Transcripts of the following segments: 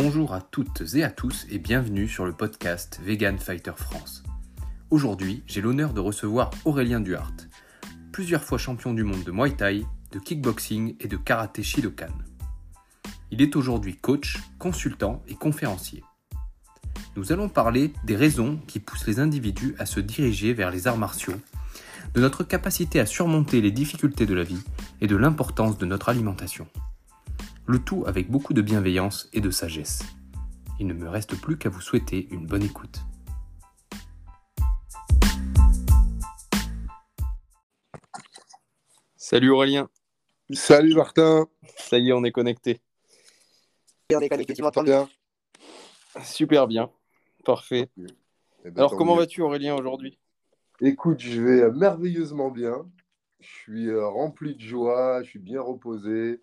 Bonjour à toutes et à tous et bienvenue sur le podcast Vegan Fighter France. Aujourd'hui, j'ai l'honneur de recevoir Aurélien Duhart, plusieurs fois champion du monde de Muay Thai, de kickboxing et de karaté Shidokan. Il est aujourd'hui coach, consultant et conférencier. Nous allons parler des raisons qui poussent les individus à se diriger vers les arts martiaux, de notre capacité à surmonter les difficultés de la vie et de l'importance de notre alimentation. Le tout avec beaucoup de bienveillance et de sagesse. Il ne me reste plus qu'à vous souhaiter une bonne écoute. Salut Aurélien. Salut Martin. Ça y est, on est connecté. On est connecté, tu m'entends bien? Super bien. Parfait. Eh ben, Alors, comment vas-tu Aurélien aujourd'hui? Écoute, je vais merveilleusement bien. Je suis euh, rempli de joie, je suis bien reposé.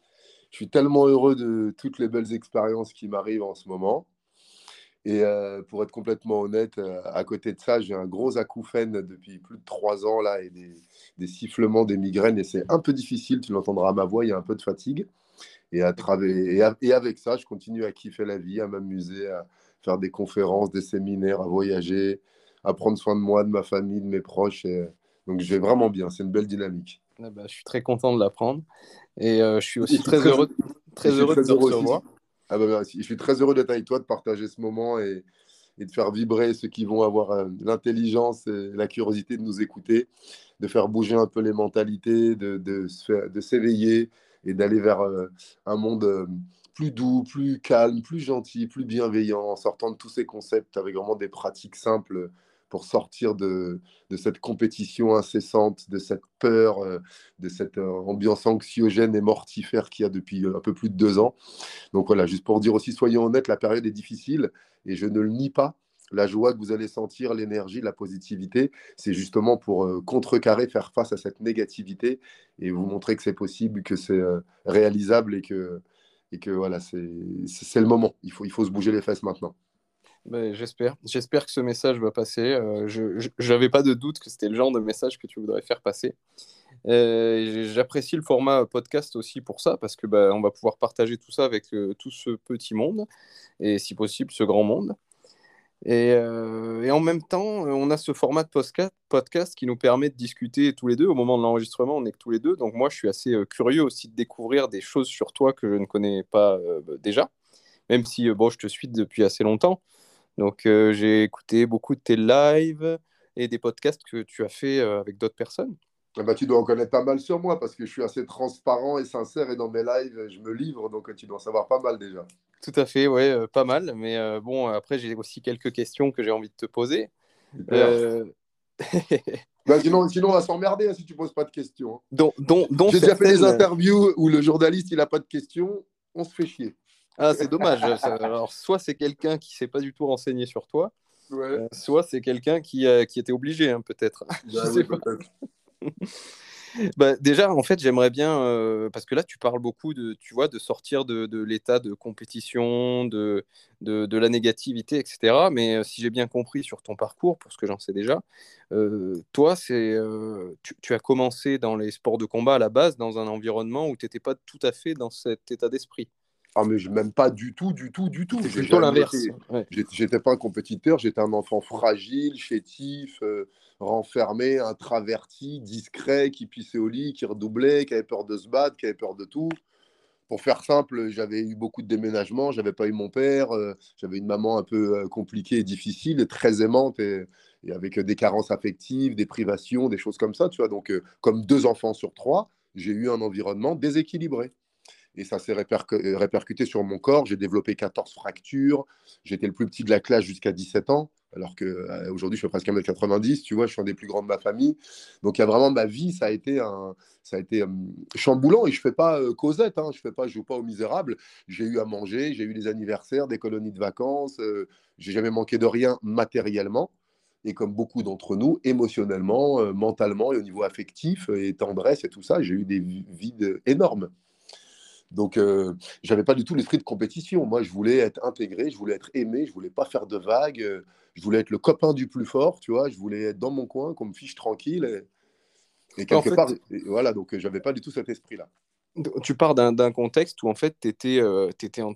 Je suis tellement heureux de toutes les belles expériences qui m'arrivent en ce moment. Et euh, pour être complètement honnête, euh, à côté de ça, j'ai un gros acouphène depuis plus de trois ans là et des, sifflements, des migraines. Et c'est un peu difficile, tu l'entendras à ma voix, il y a un peu de fatigue. Et, avec ça, je continue à kiffer la vie, à m'amuser, à faire des conférences, des séminaires, à voyager, à prendre soin de moi, de ma famille, de mes proches. Et, donc je vais vraiment bien, c'est une belle dynamique. Ah bah, Je suis très content de l'apprendre. Et euh, je suis aussi Je suis très, très- heureux, très de te recevoir. Ah merci. Je suis très heureux d'être avec toi, de partager ce moment et, et de faire vibrer ceux qui vont avoir euh, l'intelligence et la curiosité de nous écouter, de faire bouger un peu les mentalités, de, de s'éveiller et d'aller vers euh, un monde plus doux, plus calme, plus gentil, plus bienveillant, en sortant de tous ces concepts avec vraiment des pratiques simples pour sortir de, cette compétition incessante, de cette peur, euh, de cette euh, ambiance anxiogène et mortifère qu'il y a depuis euh, un peu plus de deux ans. Donc voilà, juste pour dire aussi, soyons honnêtes, la période est difficile et je ne le nie pas. La joie que vous allez sentir, l'énergie, la positivité, c'est justement pour contrecarrer, faire face à cette négativité et vous montrer que c'est possible, que c'est réalisable et que, et que voilà, c'est le moment. Il faut, il faut se bouger les fesses maintenant. Ben, J'espère. J'espère que ce message va passer. Euh, je n'avais pas de doute que c'était le genre de message que tu voudrais faire passer. Euh, J'apprécie le format podcast aussi pour ça, parce que ben, on va pouvoir partager tout ça avec euh, tout ce petit monde, et si possible ce grand monde. Et, en même temps, on a ce format de podcast, qui nous permet de discuter tous les deux. Au moment de l'enregistrement, on est que tous les deux. Donc moi, je suis assez curieux aussi de découvrir des choses sur toi que je ne connais pas déjà, même si bon, je te suis depuis assez longtemps. Donc, euh, j'ai écouté beaucoup de tes lives et des podcasts que tu as fait euh, avec d'autres personnes. Ah bah, tu dois en connaître pas mal sur moi parce que je suis assez transparent et sincère et dans mes lives, je me livre, donc tu dois en savoir pas mal déjà. Tout à fait, ouais, euh, pas mal. Mais euh, bon, après, j'ai aussi quelques questions que j'ai envie de te poser. Bah, sinon, sinon, on va s'emmerder hein, si tu poses pas de questions. hein. J'ai déjà fait des interviews où le journaliste il a pas de questions, on se fait chier. Ah, c'est dommage. Alors, soit c'est quelqu'un qui s'est pas du tout renseigné sur toi, Ouais. euh, soit c'est quelqu'un qui, euh, qui était obligé, hein, peut-être. je sais oui, pas. peut-être. Bah, déjà, en fait, j'aimerais bien, euh, parce que là, tu parles beaucoup de, tu vois, de sortir de, de l'état de compétition, de, de, de la négativité, etc. Mais si j'ai bien compris sur ton parcours, pour ce que j'en sais déjà, toi, c'est, tu, tu as commencé dans les sports de combat à la base, dans un environnement où tu n'étais pas tout à fait dans cet état d'esprit. Ah mais je m'aime pas du tout, du tout, du tout. C'est plutôt l'inverse. Ouais. J'étais pas un compétiteur, j'étais un enfant fragile, chétif, euh, renfermé, intraverti, discret, qui pissait au lit, qui redoublait, qui avait peur de se battre, qui avait peur de tout. Pour faire simple, j'avais eu beaucoup de déménagements, j'avais pas eu mon père, euh, j'avais une maman un peu euh, compliquée et difficile, très aimante, et, et avec des carences affectives, des privations, des choses comme ça, tu vois. Donc, comme deux enfants sur trois, j'ai eu un environnement déséquilibré. Et ça s'est euh, répercuté sur mon corps. J'ai développé 14 fractures. J'étais le plus petit de la classe jusqu'à 17 ans, alors qu'aujourd'hui, je fais presque 1m90. Tu vois, je suis un des plus grands de ma famille. Donc, il y a vraiment ma vie, ça a été, euh, chamboulant. Et je ne fais pas euh, Cosette, hein, je fais pas, je joue pas aux misérables. J'ai eu à manger, j'ai eu des anniversaires, des colonies de vacances. euh, j'ai jamais manqué de rien matériellement. Et comme beaucoup d'entre nous, émotionnellement, euh, mentalement et au niveau affectif et tendresse et tout ça, j'ai eu des vi- vides énormes. Donc, euh, j'avais pas du tout l'esprit de compétition. Moi, je voulais être intégré, je voulais être aimé, je voulais pas faire de vagues, euh, je voulais être le copain du plus fort, tu vois. Je voulais être dans mon coin, qu'on me fiche tranquille. Et, et quelque En fait- part, et voilà, donc euh, j'avais pas du tout cet esprit-là. tu pars d'un contexte où en fait, tu étais, euh, on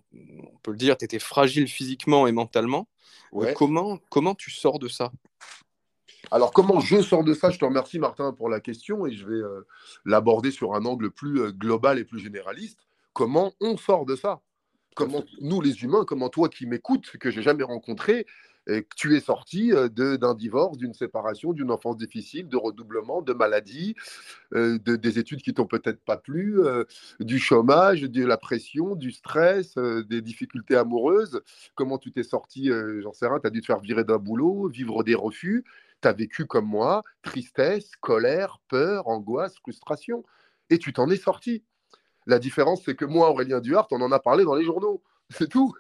peut le dire, tu étais fragile physiquement et mentalement. Euh, comment, comment tu sors de ça? Alors, comment je sors de ça? Je te remercie, Martin, pour la question et je vais euh, l'aborder sur un angle plus global et plus généraliste. Comment on sort de ça Comment nous, les humains, comment toi qui m'écoutes, que j'ai jamais rencontré, que tu es sorti euh, d'un divorce, d'une séparation, d'une enfance difficile, de redoublement, de maladie, euh, de, des études qui t'ont peut-être pas plu, euh, du chômage, de la pression, du stress, des difficultés amoureuses. Comment tu t'es sorti, j'en sais rien, tu as dû te faire virer d'un boulot, vivre des refus. Tu as vécu comme moi, tristesse, colère, peur, angoisse, frustration. Et tu t'en es sorti. La différence, c'est que moi, Aurélien Duhart, on en a parlé dans les journaux. C'est tout.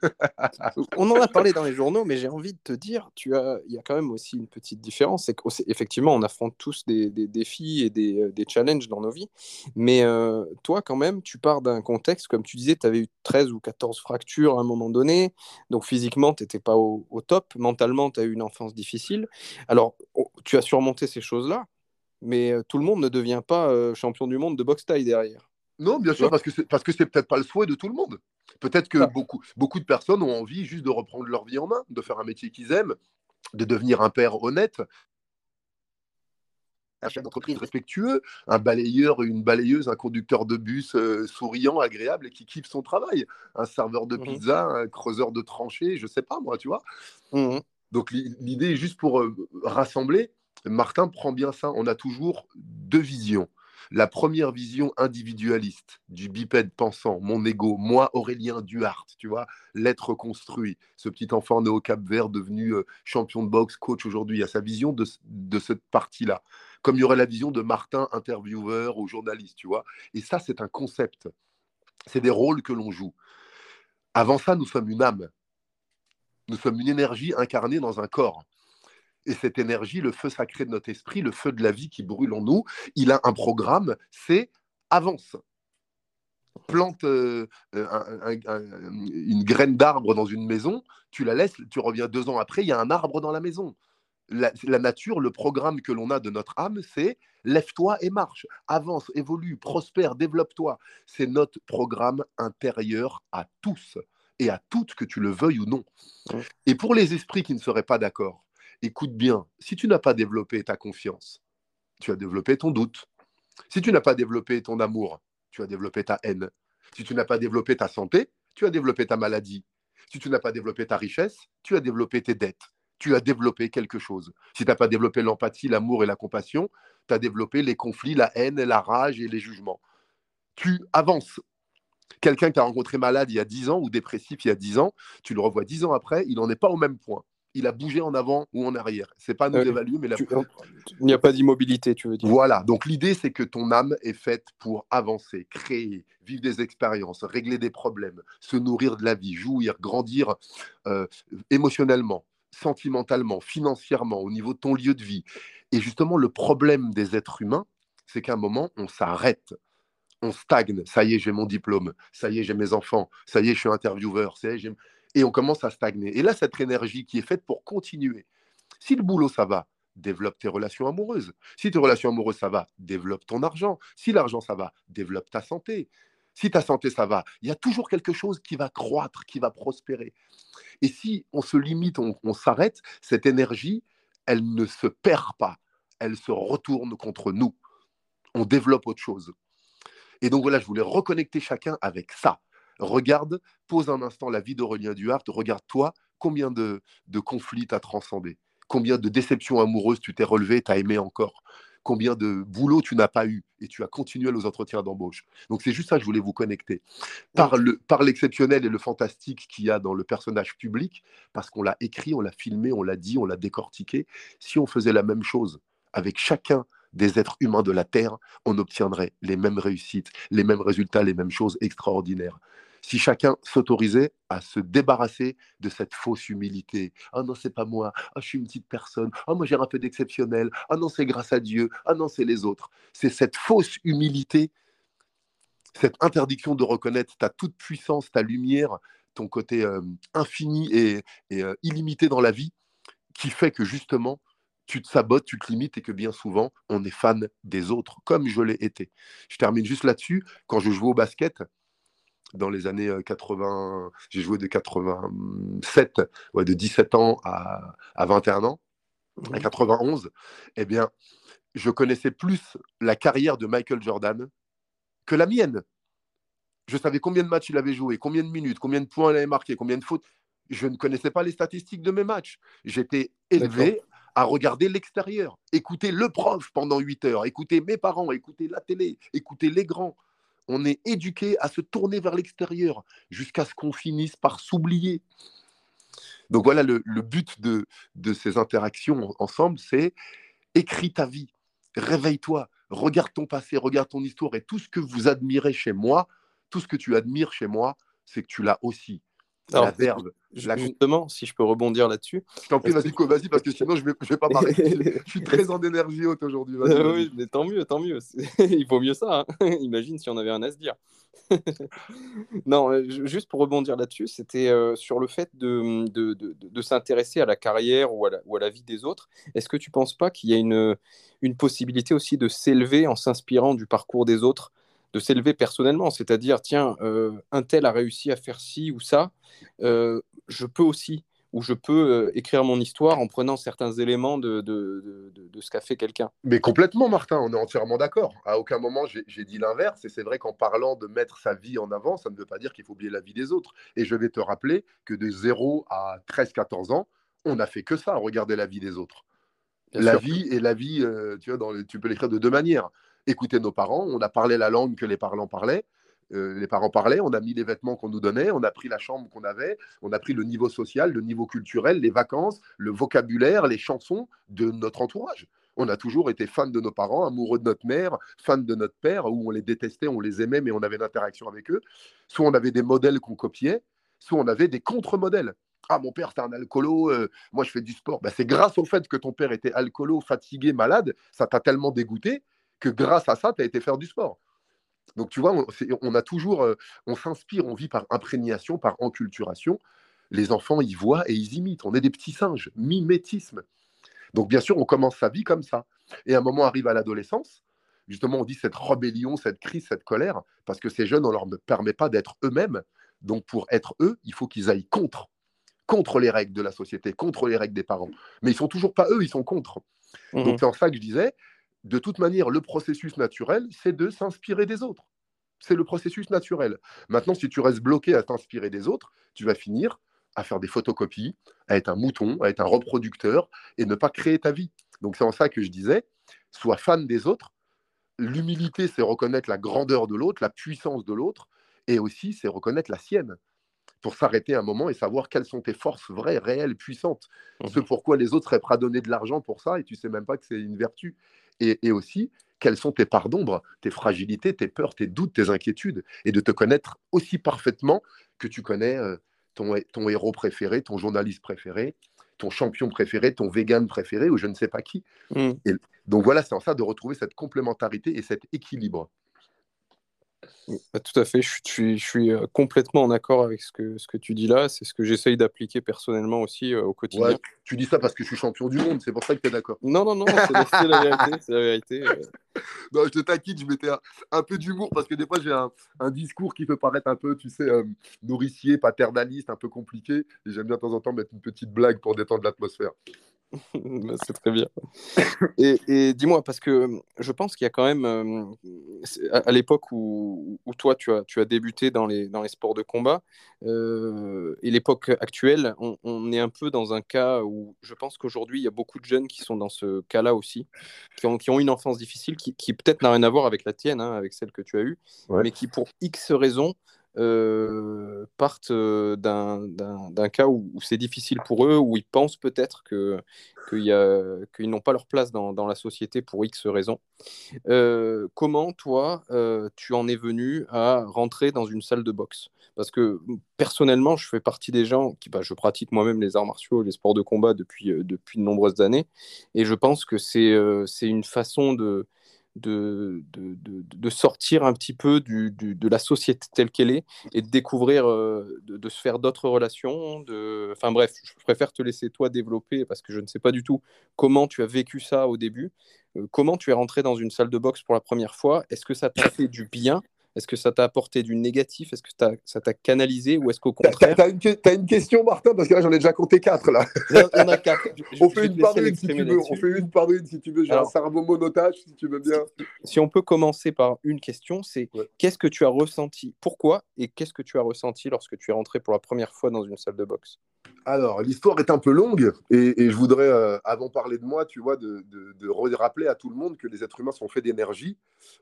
on en a parlé dans les journaux, mais j'ai envie de te dire, tu as, il y a quand même aussi une petite différence, c'est qu'effectivement, on affronte tous des, défis et des, euh, des, challenges dans nos vies, mais euh, toi, quand même, tu pars d'un contexte, comme tu disais, tu avais eu 13 ou 14 fractures à un moment donné, donc physiquement, tu n'étais pas au, top, mentalement, tu as eu une enfance difficile. Alors, tu as surmonté ces choses-là, mais euh, tout le monde ne devient pas champion du monde de boxe taille derrière. Non, bien sûr, parce que c'est parce que c'est peut-être pas le souhait de tout le monde. Peut-être que beaucoup, beaucoup de personnes ont envie juste de reprendre leur vie en main, de faire un métier qu'ils aiment, de devenir un père honnête, un chef d'entreprise respectueux, un balayeur, une balayeuse, un conducteur de bus euh, souriant, agréable et qui kiffe son travail, un serveur de mmh pizza, un creuseur de tranchées, je sais pas moi, tu vois. Mmh Donc l'idée est juste pour euh, rassembler. Martin prend bien ça. On a toujours deux visions la première vision individualiste du bipède pensant, mon ego, moi Aurélien Duhart, tu vois, l'être construit, ce petit enfant né au Cap Vert devenu euh, champion de boxe, coach aujourd'hui, il y a sa vision de, cette partie-là. Comme il y aurait la vision de Martin, intervieweur ou journaliste, tu vois. Et ça, c'est un concept. C'est des rôles que l'on joue. Avant ça, nous sommes une âme. Nous sommes une énergie incarnée dans un corps. Et cette énergie, le feu sacré de notre esprit, le feu de la vie qui brûle en nous, il a un programme, c'est avance. Plante euh, une graine d'arbre dans une maison, tu la laisses, tu reviens deux ans après, il y a un arbre dans la maison. La, nature, le programme que l'on a de notre âme, c'est lève-toi et marche, avance, évolue, prospère, développe-toi. C'est notre programme intérieur à tous et à toutes, que tu le veuilles ou non. Et pour les esprits qui ne seraient pas d'accord, écoute bien, si tu n'as pas développé ta confiance, tu as développé ton doute. Si tu n'as pas développé ton amour, tu as développé ta haine. Si tu n'as pas développé ta santé, tu as développé ta maladie. Si tu n'as pas développé ta richesse, tu as développé tes dettes. Tu as développé quelque chose. Si tu n'as pas développé l'empathie, l'amour et la compassion, tu as développé les conflits, la haine, la rage et les jugements. Tu avances. Quelqu'un qui a rencontré malade il y a 10 ans ou dépressif il y a 10 ans, tu le revois 10 ans après, il n'en est pas au même point il a bougé en avant ou en arrière. C'est pas nous euh, évaluer, mais la... il n'y a pas d'immobilité, tu veux dire. Voilà. Donc l'idée, c'est que ton âme est faite pour avancer, créer, vivre des expériences, régler des problèmes, se nourrir de la vie, jouir, grandir euh, émotionnellement, sentimentalement, financièrement, au niveau de ton lieu de vie. Et justement, le problème des êtres humains, c'est qu'à un moment, on s'arrête on stagne. Ça y est, j'ai mon diplôme. Ça y est, j'ai mes enfants. Ça y est, je suis intervieweur. Ça y est, j'ai et on commence à stagner. Et là, cette énergie qui est faite pour continuer. Si le boulot, ça va, développe tes relations amoureuses. Si tes relations amoureuses, ça va, développe ton argent. Si l'argent, ça va, développe ta santé. Si ta santé, ça va, il y a toujours quelque chose qui va croître, qui va prospérer. Et si on se limite, on, on s'arrête, cette énergie, elle ne se perd pas, elle se retourne contre nous. On développe autre chose. Et donc voilà, je voulais reconnecter chacun avec ça. Regarde, pose un instant la vie d'Aurélien Duhart, regarde-toi combien de, conflits tu as transcendé, combien de déceptions amoureuses tu t'es relevé, tu as aimé encore, combien de boulot tu n'as pas eu et tu as continué aux entretiens d'embauche. Donc c'est juste ça que je voulais vous connecter. Par, le, par l'exceptionnel et le fantastique qu'il y a dans le personnage public, parce qu'on l'a écrit, on l'a filmé, on l'a dit, on l'a décortiqué, si on faisait la même chose avec chacun des êtres humains de la Terre, on obtiendrait les mêmes réussites, les mêmes résultats, les mêmes choses extraordinaires si chacun s'autorisait à se débarrasser de cette fausse humilité. Ah non, c'est pas moi. Ah, je suis une petite personne. Ah, moi, j'ai un peu d'exceptionnel. Ah non, c'est grâce à Dieu. Ah non, c'est les autres. C'est cette fausse humilité, cette interdiction de reconnaître ta toute puissance, ta lumière, ton côté euh, infini et, euh, illimité dans la vie, qui fait que justement, tu te sabotes, tu te limites et que bien souvent, on est fan des autres, comme je l'ai été. Je termine juste là-dessus. Quand je jouais au basket, dans les années 80, euh, j'ai joué de 87, ouais, de 17 ans à, 21 ans, à 91, eh bien, je connaissais plus la carrière de Michael Jordan que la mienne. Je savais combien de matchs il avait joué, combien de minutes, combien de points il avait marqué, combien de fautes. Je ne connaissais pas les statistiques de mes matchs. J'étais élevé à regarder l'extérieur, écouter le prof pendant 8 heures, écouter mes parents, écouter la télé, écouter les grands. On est éduqué à se tourner vers l'extérieur jusqu'à ce qu'on finisse par s'oublier. Donc voilà, le, but de, de ces interactions ensemble, c'est écris ta vie, réveille-toi, regarde ton passé, regarde ton histoire et tout ce que vous admirez chez moi, tout ce que tu admires chez moi, c'est que tu l'as aussi la verbe. Justement, si je peux rebondir là-dessus. Je t'en prie, vas-y, vas parce que sinon je ne vais, vais pas parler. je suis très en énergie haute aujourd'hui. oui, mais tant mieux, tant mieux. Il vaut mieux ça. Hein. Imagine si on avait un à se dire. non, euh, juste pour rebondir là-dessus, c'était euh, sur le fait de, de, de, de s'intéresser à la carrière ou à la, ou à la vie des autres. Est-ce que tu ne penses pas qu'il y a une, une possibilité aussi de s'élever en s'inspirant du parcours des autres de s'élever personnellement, c'est-à-dire, tiens, euh, un tel a réussi à faire ci ou ça, euh, je peux aussi, ou je peux euh, écrire mon histoire en prenant certains éléments de, de, de, ce qu'a fait quelqu'un. Mais complètement, Martin, on est entièrement d'accord. À aucun moment, j'ai dit l'inverse, et c'est vrai qu'en parlant de mettre sa vie en avant, ça ne veut pas dire qu'il faut oublier la vie des autres. Et je vais te rappeler que de 0 à 13-14 ans, on n'a fait que ça, regarder la vie des autres. la vie et la vie, tu, vois, dans tu peux l'écrire de deux manières écouter nos parents, on a parlé la langue que les parents parlaient. Euh, les parents parlaient, on a mis les vêtements qu'on nous donnait, on a pris la chambre qu'on avait, on a pris le niveau social, le niveau culturel, les vacances, le vocabulaire, les chansons de notre entourage. On a toujours été fans de nos parents, amoureux de notre mère, fans de notre père, où on les détestait, on les aimait, mais on avait une interaction avec eux. Soit on avait des modèles qu'on copiait, soit on avait des contre-modèles. Ah, mon père, c'est un alcoolo, euh, moi je fais du sport. Ben, c'est grâce au fait que ton père était alcoolo, fatigué, malade, ça t'a tellement dégoûté que grâce à ça, tu as été faire du sport. Donc, tu vois, on, a toujours, euh, on s'inspire, on vit par imprégnation, par enculturation. Les enfants, ils voient et ils imitent. On est des petits singes, mimétisme. Donc, bien sûr, on commence sa vie comme ça. Et à un moment arrive à l'adolescence. Justement, on dit cette rébellion, cette crise, cette colère, parce que ces jeunes, on ne leur permet pas d'être eux-mêmes. Donc, pour être eux, il faut qu'ils aillent contre, contre les règles de la société, contre les règles des parents. Mais ils sont toujours pas eux, ils sont contre. Mmh Donc, c'est en ça que je disais, de toute manière, le processus naturel, c'est de s'inspirer des autres. C'est le processus naturel. Maintenant, si tu restes bloqué à t'inspirer des autres, tu vas finir à faire des photocopies, à être un mouton, à être un reproducteur et ne pas créer ta vie. Donc c'est en ça que je disais, sois fan des autres. L'humilité, c'est reconnaître la grandeur de l'autre, la puissance de l'autre, et aussi c'est reconnaître la sienne pour s'arrêter un moment et savoir quelles sont tes forces vraies, réelles, puissantes. Mmh Ce pourquoi les autres seraient prêts à donner de l'argent pour ça et tu sais même pas que c'est une vertu et, aussi quelles sont tes parts d'ombre, tes fragilités, tes peurs, tes doutes, tes inquiétudes, et de te connaître aussi parfaitement que tu connais euh, ton, ton héros préféré, ton journaliste préféré, ton champion préféré, ton vegan préféré, ou je ne sais pas qui. Mmh. Et donc voilà, c'est en ça de retrouver cette complémentarité et cet équilibre. Bah, tout à fait, je suis, je suis euh, complètement en accord avec ce que, ce que tu dis là. C'est ce que j'essaye d'appliquer personnellement aussi euh, au quotidien. tu dis ça parce que je suis champion du monde, c'est pour ça que tu es d'accord. Non, non, non, c'est la, vérité. C'est la vérité euh. non, je te taquine, je mettais un, peu d'humour parce que des fois j'ai un, un, discours qui peut paraître un peu, tu sais, nourricier, paternaliste, un peu compliqué. Et j'aime bien de temps en temps mettre une petite blague pour détendre l'atmosphère. Bah, c'est très bien. Et, dis-moi, parce que je pense qu'il y a quand même, euh, à, l'époque où, toi tu as, tu as débuté dans les, dans les sports de combat, euh, et l'époque actuelle, on, est un peu dans un cas où je pense qu'aujourd'hui, il y a beaucoup de jeunes qui sont dans ce cas-là aussi, qui ont, qui ont une enfance difficile, qui, qui peut-être n'a rien à voir avec la tienne, hein, avec celle que tu as eue, mais qui pour X raisons euh, partent euh, d'un cas où, c'est difficile pour eux, où ils pensent peut-être qu'ils n'ont pas leur place dans, dans, la société pour X raisons. Euh, comment, toi, tu en es venu à rentrer dans une salle de boxe? Parce que personnellement, je fais partie des gens qui, bah, je pratique moi-même les arts martiaux, les sports de combat depuis, depuis de nombreuses années, et je pense que c'est une façon de de, de, de, sortir un petit peu du, de la société telle qu'elle est et de découvrir, euh, de, se faire d'autres relations. De... Enfin bref, je préfère te laisser toi développer parce que je ne sais pas du tout comment tu as vécu ça au début. Euh, comment tu es rentré dans une salle de boxe pour la première fois? Est-ce que ça t'a fait du bien est-ce que ça t'a apporté du négatif? Est-ce que ça t'a canalisé ou est-ce qu'au contraire T'as une, as une question, Martin? Parce que là, j'en ai déjà compté quatre. Là. On a quatre. on fait une par une si tu veux. On fait une par une si tu veux. J'ai un cerveau monotage si tu veux bien. Si on peut commencer par une question, c'est qu'est-ce que tu as ressenti? Pourquoi Et qu'est-ce que tu as ressenti lorsque tu es rentré pour la première fois dans une salle de boxe? Alors, l'histoire est un peu longue et, je voudrais, euh, avant de parler de moi, tu vois, de, rappeler à tout le monde que les êtres humains sont faits d'énergie.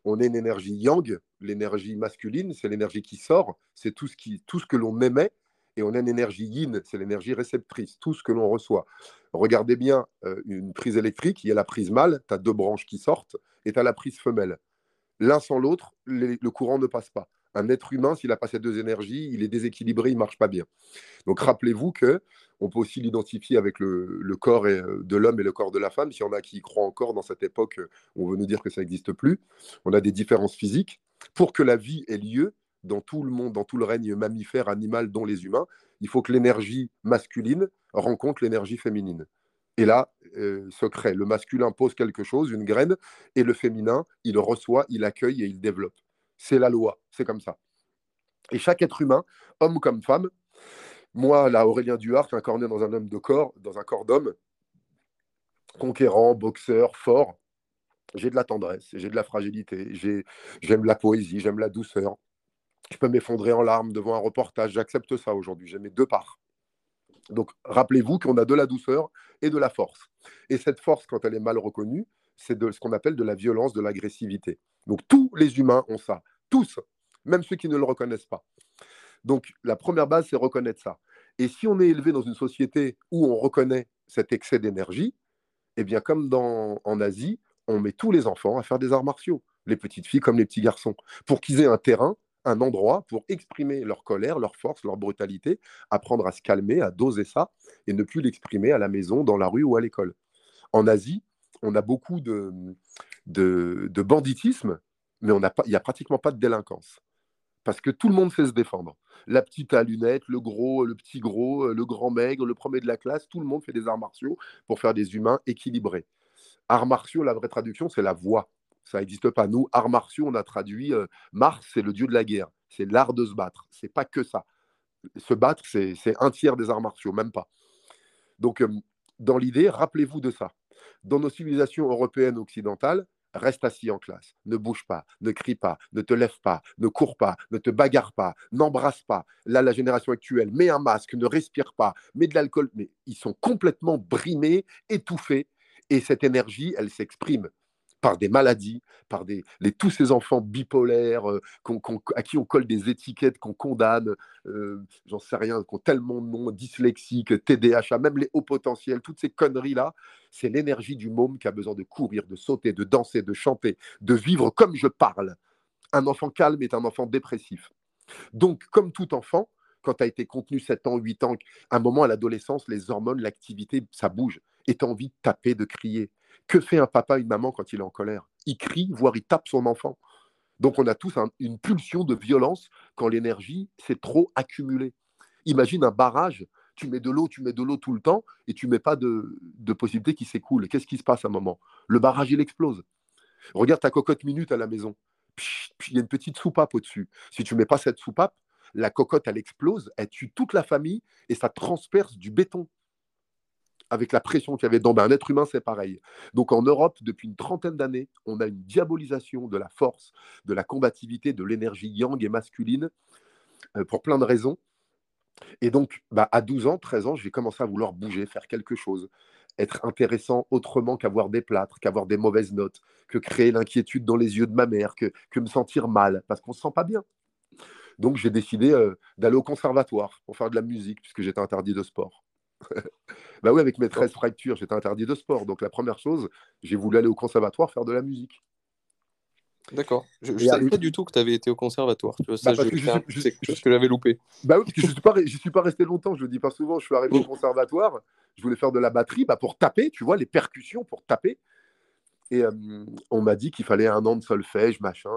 On est une énergie yang, l'énergie masculine, c'est l'énergie qui sort, c'est tout ce, qui, tout ce que l'on émet, et on a une énergie yin, c'est l'énergie réceptrice, tout ce que l'on reçoit. Regardez bien euh, une prise électrique, il y a la prise mâle, tu as deux branches qui sortent, et tu as la prise femelle. L'un sans l'autre, le courant ne passe pas un être humain, s'il n'a pas ces deux énergies, il est déséquilibré, il marche pas bien. Donc rappelez-vous que on peut aussi l'identifier avec le, corps euh, de l'homme et le corps de la femme. S'il y en a qui croient encore dans cette époque, on veut nous dire que ça n'existe plus. On a des différences physiques. Pour que la vie ait lieu dans tout le monde, dans tout le règne mammifère, animal, dont les humains, il faut que l'énergie masculine rencontre l'énergie féminine. Et là, euh, se crée. Le masculin pose quelque chose, une graine, et le féminin, il reçoit, il accueille et il développe. C'est la loi, c'est comme ça. Et chaque être humain, homme comme femme, moi, là, Aurélien Duhart, incarné dans un homme de corps, dans un corps d'homme, conquérant, boxeur, fort, j'ai de la tendresse, j'ai de la fragilité, j'aime la poésie, j'aime la douceur. Je peux m'effondrer en larmes devant un reportage, j'accepte ça aujourd'hui, j'ai mes deux parts. Donc rappelez-vous qu'on a de la douceur et de la force. Et cette force, quand elle est mal reconnue, c'est de ce qu'on appelle de la violence, de l'agressivité. Donc tous les humains ont ça, tous, même ceux qui ne le reconnaissent pas. Donc la première base, c'est reconnaître ça. Et si on est élevé dans une société où on reconnaît cet excès d'énergie, eh bien comme en Asie, on met tous les enfants à faire des arts martiaux, les petites filles comme les petits garçons, pour qu'ils aient un terrain, un endroit pour exprimer leur colère, leur force, leur brutalité, apprendre à se calmer, à doser ça, et ne plus l'exprimer à la maison, dans la rue ou à l'école. En Asie, on a beaucoup de, de, banditisme, mais il n'y a pratiquement pas de délinquance. Parce que tout le monde sait se défendre. La petite à lunettes, le gros, le petit gros, le grand maigre, le premier de la classe, tout le monde fait des arts martiaux pour faire des humains équilibrés. Arts martiaux, la vraie traduction, c'est la voix. Ça n'existe pas. Nous, arts martiaux, on a traduit euh, Mars, c'est le dieu de la guerre. C'est l'art de se battre. C'est pas que ça. Se battre, c'est un tiers des arts martiaux, même pas. Donc, euh, dans l'idée, rappelez-vous de ça. Dans nos civilisations européennes occidentales, reste assis en classe, ne bouge pas, ne crie pas, ne te lève pas, ne cours pas, ne te bagarre pas, n'embrasse pas. Là, la génération actuelle met un masque, ne respire pas, met de l'alcool, mais ils sont complètement brimés, étouffés, et cette énergie, elle s'exprime par des maladies, par des, tous ces enfants bipolaires euh, à qui on colle des étiquettes, qu'on condamne, euh, j'en sais rien, qui ont tellement de noms, dyslexiques, TDAH, même les hauts potentiels, toutes ces conneries-là, c'est l'énergie du môme qui a besoin de courir, de sauter, de danser, de chanter, de vivre comme je parle. Un enfant calme est un enfant dépressif. Donc, comme tout enfant, quand tu as été contenu 7 ans, 8 ans, à un moment à l'adolescence, les hormones, l'activité, ça bouge. Et tu as envie de taper, de crier. Que fait un papa, une maman quand il est en colère? Il crie, voire il tape son enfant. Donc on a tous une pulsion de violence quand l'énergie s'est trop accumulée. Imagine un barrage, tu mets de l'eau, tu mets de l'eau tout le temps et tu mets pas de, possibilité qu'il s'écoule. Qu'est-ce qui se passe à un moment? Le barrage, il explose. Regarde ta cocotte minute à la maison. Il y a une petite soupape au-dessus. Si tu mets pas cette soupape, la cocotte, elle explose, elle tue toute la famille et ça transperce du béton avec la pression qu'il y avait dans ben, un être humain, c'est pareil. Donc en Europe, depuis une trentaine d'années, on a une diabolisation de la force, de la combativité, de l'énergie yang et masculine, euh, pour plein de raisons. Et donc, bah, à 12 ans, 13 ans, j'ai commencé à vouloir bouger, faire quelque chose, être intéressant autrement qu'avoir des plâtres, qu'avoir des mauvaises notes, que créer l'inquiétude dans les yeux de ma mère, que, me sentir mal, parce qu'on ne se sent pas bien. Donc, j'ai décidé euh, d'aller au conservatoire pour faire de la musique, puisque j'étais interdit de sport. bah oui, avec mes 13 fractures, j'étais interdit de sport. Donc la première chose, j'ai voulu aller au conservatoire faire de la musique. D'accord. Je ne savais pas du tout que tu avais été au conservatoire. Tu vois, ça, bah, c'est quelque chose que j'avais loupé. Bah oui, parce que je ne suis, pas, suis pas resté longtemps. Je le dis pas souvent. Je suis arrivé au conservatoire. Je voulais faire de la batterie bah, pour taper, tu vois, les percussions pour taper. Et euh, on m'a dit qu'il fallait un an de solfège, machin.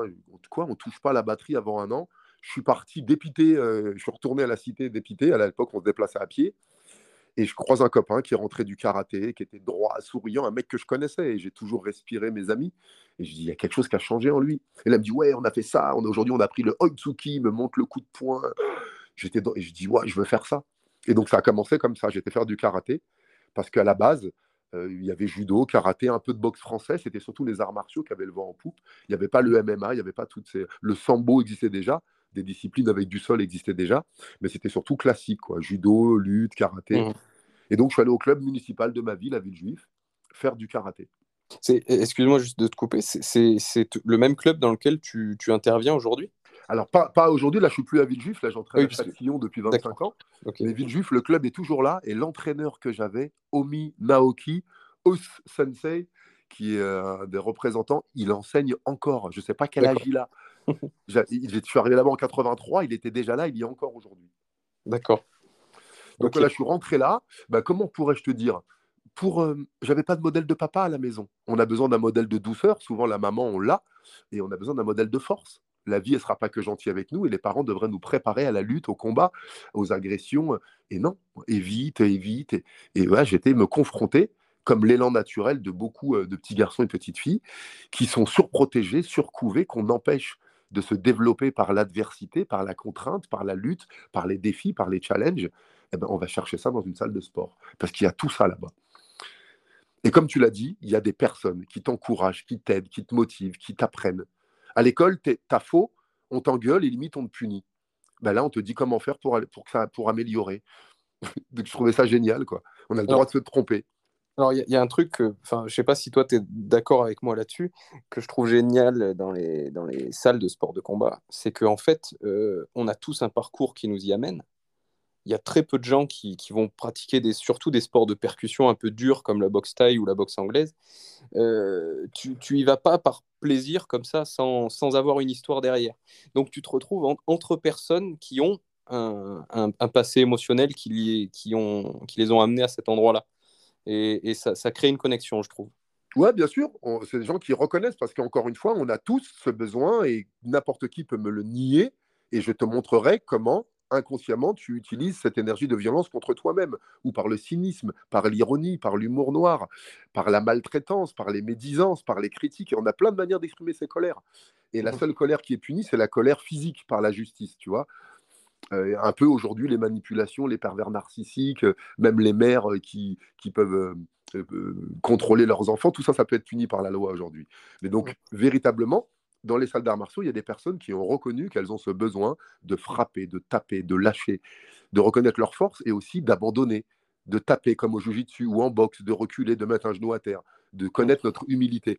Quoi, on touche pas la batterie avant un an. Je suis parti dépité, euh, je suis retourné à la cité dépité. À l'époque, on se déplaçait à pied. Et je croise un copain qui est rentré du karaté, qui était droit, souriant, un mec que je connaissais. Et j'ai toujours respiré mes amis. Et je dis, il y a quelque chose qui a changé en lui. Et là, me dit, ouais, on a fait ça. Aujourd'hui, on a pris le Oitsuki, me montre le coup de poing. J'étais Et je dis, ouais, je veux faire ça. Et donc, ça a commencé comme ça. J'étais faire du karaté. Parce qu'à la base, euh, il y avait judo, karaté, un peu de boxe français. C'était surtout les arts martiaux qui avaient le vent en poupe. Il n'y avait pas le MMA, il n'y avait pas toutes ces. Le sambo existait déjà. Des disciplines avec du sol existaient déjà. Mais c'était surtout classique, quoi. Judo, lutte, karaté. Mmh. Et donc, je suis allé au club municipal de ma ville, la Villejuif, faire du karaté. Excuse-moi juste de te couper, c'est le même club dans lequel tu, tu interviens aujourd'hui? Alors, pas, pas aujourd'hui, là, je suis plus à Villejuif, là, j'entraîne à Châtillon depuis 25 ans. Mais Villejuif, le club est toujours là, et l'entraîneur que j'avais, Omi Naoki, Os Sensei, qui est un des représentants, il enseigne encore. Je ne sais pas quel âge il a. je suis arrivé là-bas en 83, il était déjà là, il y est encore aujourd'hui. D'accord. Donc là, je suis rentré là. Bah, comment pourrais-je te dire? Pour, euh, j'avais pas de modèle de papa à la maison. On a besoin d'un modèle de douceur. Souvent, la maman, on l'a, et on a besoin d'un modèle de force la vie, elle sera pas que gentille avec nous et les parents devraient nous préparer à la lutte, au combat, aux agressions. Et non, évite, évite. Et, et ouais, j'étais me confronter comme l'élan naturel de beaucoup euh, de petits garçons et petites filles qui sont surprotégés, surcouvés, qu'on empêche de se développer par l'adversité, par la contrainte, par la lutte, par les défis, par les challenges. Eh ben, on va chercher ça dans une salle de sport parce qu'il y a tout ça là-bas. Et comme tu l'as dit, il y a des personnes qui t'encouragent, qui t'aident, qui te motivent, qui t'apprennent. À l'école, t'as faux, on t'engueule et limite on te punit. Ben là, on te dit comment faire pour, pour, ça, pour améliorer. Donc, je trouvais ça génial, quoi. On a le droit de se tromper. Alors, il y, a un truc, enfin, je sais pas si toi, tu es d'accord avec moi là-dessus, que je trouve génial dans les, dans les salles de sport de combat, c'est qu'en fait, euh, on a tous un parcours qui nous y amène il y a très peu de gens qui, vont pratiquer des, surtout des sports de percussion un peu durs comme la boxe thaï ou la boxe anglaise. Euh, tu, tu y vas pas par plaisir comme ça sans, avoir une histoire derrière. Donc tu te retrouves entre personnes qui ont un, passé émotionnel qui, qui, ont, qui les ont amenés à cet endroit-là. Et, ça, ça, crée une connexion, je trouve. Ouais, bien sûr, c'est des gens qui reconnaissent parce qu'encore une fois, on a tous ce besoin et n'importe qui peut me le nier et je te montrerai comment inconsciemment, tu utilises cette énergie de violence contre toi-même, ou par le cynisme, par l'ironie, par l'humour noir, par la maltraitance, par les médisances, par les critiques. Et on a plein de manières d'exprimer ces colères. Et la mmh. seule colère qui est punie, c'est la colère physique par la justice, tu vois. Euh, un peu aujourd'hui, les manipulations, les pervers narcissiques, euh, même les mères euh, qui, qui peuvent contrôler leurs enfants, tout ça, ça peut être puni par la loi aujourd'hui. Mais donc, véritablement, dans les salles d'arts martiaux, il y a des personnes qui ont reconnu qu'elles ont ce besoin de frapper, de taper, de lâcher, de reconnaître leur force et aussi d'abandonner, de taper comme au jiu-jitsu ou en boxe, de reculer, de mettre un genou à terre, de connaître notre humilité.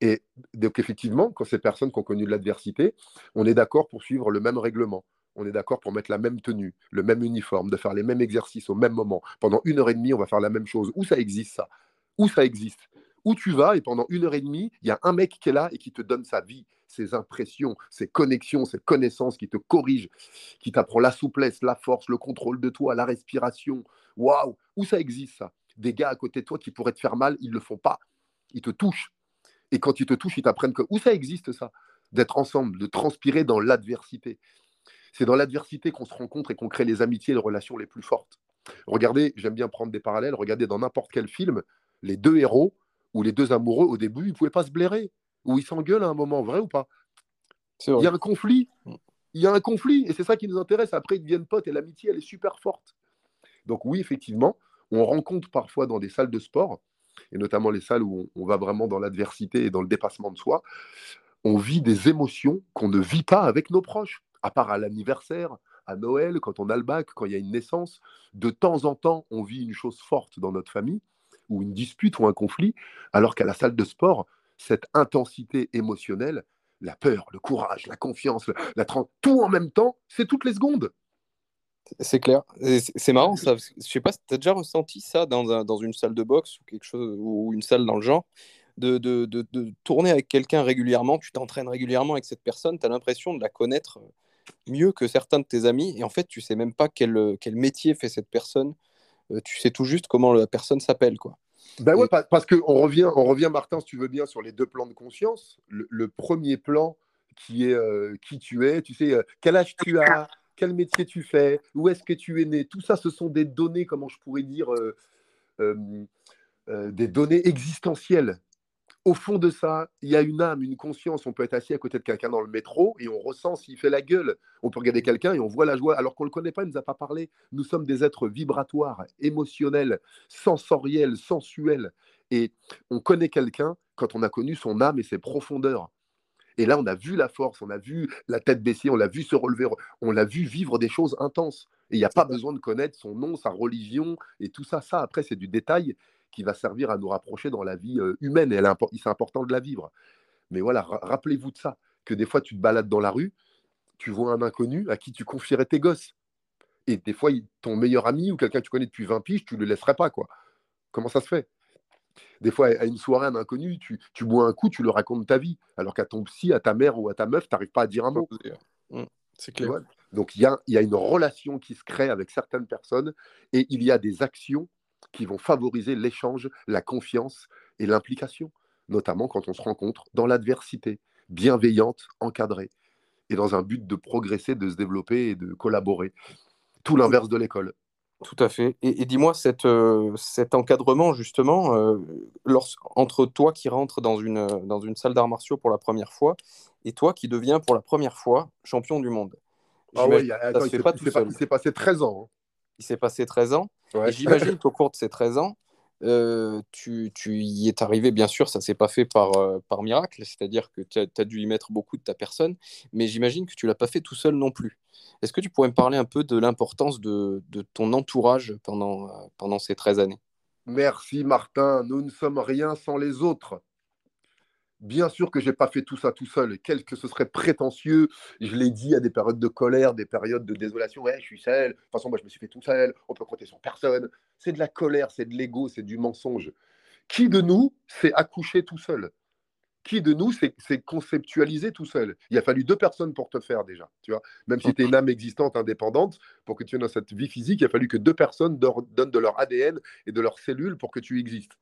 Et donc effectivement, quand ces personnes qui ont connu de l'adversité, on est d'accord pour suivre le même règlement. On est d'accord pour mettre la même tenue, le même uniforme, de faire les mêmes exercices au même moment. Pendant une heure et demie, on va faire la même chose. Où ça existe ça Où ça existe où tu vas et pendant une heure et demie, il y a un mec qui est là et qui te donne sa vie, ses impressions, ses connexions, ses connaissances, qui te corrige, qui t'apprend la souplesse, la force, le contrôle de toi, la respiration. Waouh Où ça existe ça Des gars à côté de toi qui pourraient te faire mal, ils ne le font pas. Ils te touchent. Et quand ils te touchent, ils t'apprennent que où ça existe ça D'être ensemble, de transpirer dans l'adversité. C'est dans l'adversité qu'on se rencontre et qu'on crée les amitiés et les relations les plus fortes. Regardez, j'aime bien prendre des parallèles, regardez dans n'importe quel film, les deux héros, où les deux amoureux, au début, ils ne pouvaient pas se blairer, où ils s'engueulent à un moment, vrai ou pas? Il y a un conflit. Mm. Il y a un conflit, et c'est ça qui nous intéresse. Après, ils deviennent potes, et l'amitié, elle est super forte. Donc oui, effectivement, on rencontre parfois dans des salles de sport, et notamment les salles où on, va vraiment dans l'adversité et dans le dépassement de soi, on vit des émotions qu'on ne vit pas avec nos proches, à part à l'anniversaire, à Noël, quand on a le bac, quand il y a une naissance. De temps en temps, on vit une chose forte dans notre famille, ou une dispute ou un conflit, alors qu'à la salle de sport, cette intensité émotionnelle, la peur, le courage, la confiance, la, tout en même temps, c'est toutes les secondes. C'est clair. C'est marrant, ça. Je sais pas si tu as déjà ressenti ça dans, dans, une salle de boxe ou quelque chose ou une salle dans le genre, de, de, de, tourner avec quelqu'un régulièrement, tu t'entraînes régulièrement avec cette personne, tu as l'impression de la connaître mieux que certains de tes amis, et en fait, tu sais même pas quel, quel métier fait cette personne, euh, tu sais tout juste comment la personne s'appelle, quoi. Ben ouais, parce qu'on revient, on revient, Martin, si tu veux bien, sur les deux plans de conscience. Le, premier plan qui est euh, qui tu es, tu sais, euh, quel âge tu as, quel métier tu fais, où est-ce que tu es né. Tout ça, ce sont des données, comment je pourrais dire, des données existentielles au fond de ça, il y a une âme, une conscience. On peut être assis à côté de quelqu'un dans le métro et on ressent s'il fait la gueule. On peut regarder quelqu'un et on voit la joie alors qu'on ne le connaît pas, il ne nous a pas parlé. Nous sommes des êtres vibratoires, émotionnels, sensoriels, sensuels. Et on connaît quelqu'un quand on a connu son âme et ses profondeurs. Et là, on a vu la force, on a vu la tête baissée, on l'a vu se relever, on l'a vu vivre des choses intenses. Et il n'y a pas besoin de connaître son nom, sa religion et tout ça. Ça, après, c'est du détail qui va servir à nous rapprocher dans la vie euh, humaine. Et c'est important de la vivre. Mais voilà, rappelez-vous de ça, que des fois, tu te balades dans la rue, tu vois un inconnu à qui tu confierais tes gosses. Et des fois, ton meilleur ami ou quelqu'un que tu connais depuis 20 piges, tu ne le laisserais pas. quoi. Comment ça se fait? Des fois, à une soirée, un inconnu, tu, tu bois un coup, tu le racontes ta vie. Alors qu'à ton psy, à ta mère ou à ta meuf, tu n'arrives pas à dire un mot. Mmh, c'est clair. Donc, il y a, y a une relation qui se crée avec certaines personnes et il y a des actions qui vont favoriser l'échange, la confiance et l'implication, notamment quand on se rencontre dans l'adversité, bienveillante, encadrée, et dans un but de progresser, de se développer et de collaborer. Tout l'inverse de l'école. Tout à fait. Et, dis-moi, euh, cet encadrement, justement, euh, entre toi qui rentres dans une, dans une salle d'arts martiaux pour la première fois et toi qui deviens pour la première fois champion du monde. Ah oui, il s'est passé 13 ans. Hein. Il s'est passé 13 ans. J'imagine qu'au cours de ces 13 ans, euh, tu, y es arrivé, bien sûr, ça ne s'est pas fait par, euh, par miracle, c'est-à-dire que tu as, dû y mettre beaucoup de ta personne, mais j'imagine que tu ne l'as pas fait tout seul non plus. Est-ce que tu pourrais me parler un peu de l'importance de, ton entourage pendant, euh, ces 13 années? Merci Martin, nous ne sommes rien sans les autres. Bien sûr que je n'ai pas fait tout ça tout seul, quel que ce serait prétentieux. Je l'ai dit à des périodes de colère, des périodes de désolation. Ouais, je suis seul. De toute façon, moi, je me suis fait tout seul. On peut compter sur personne. C'est de la colère, c'est de l'ego, c'est du mensonge. Qui de nous s'est accouché tout seul? Qui de nous s'est conceptualisé tout seul? Il a fallu deux personnes pour te faire déjà. Tu vois? Même si tu es une âme existante, indépendante, pour que tu aies dans cette vie physique, il a fallu que deux personnes donnent de leur ADN et de leurs cellules pour que tu existes.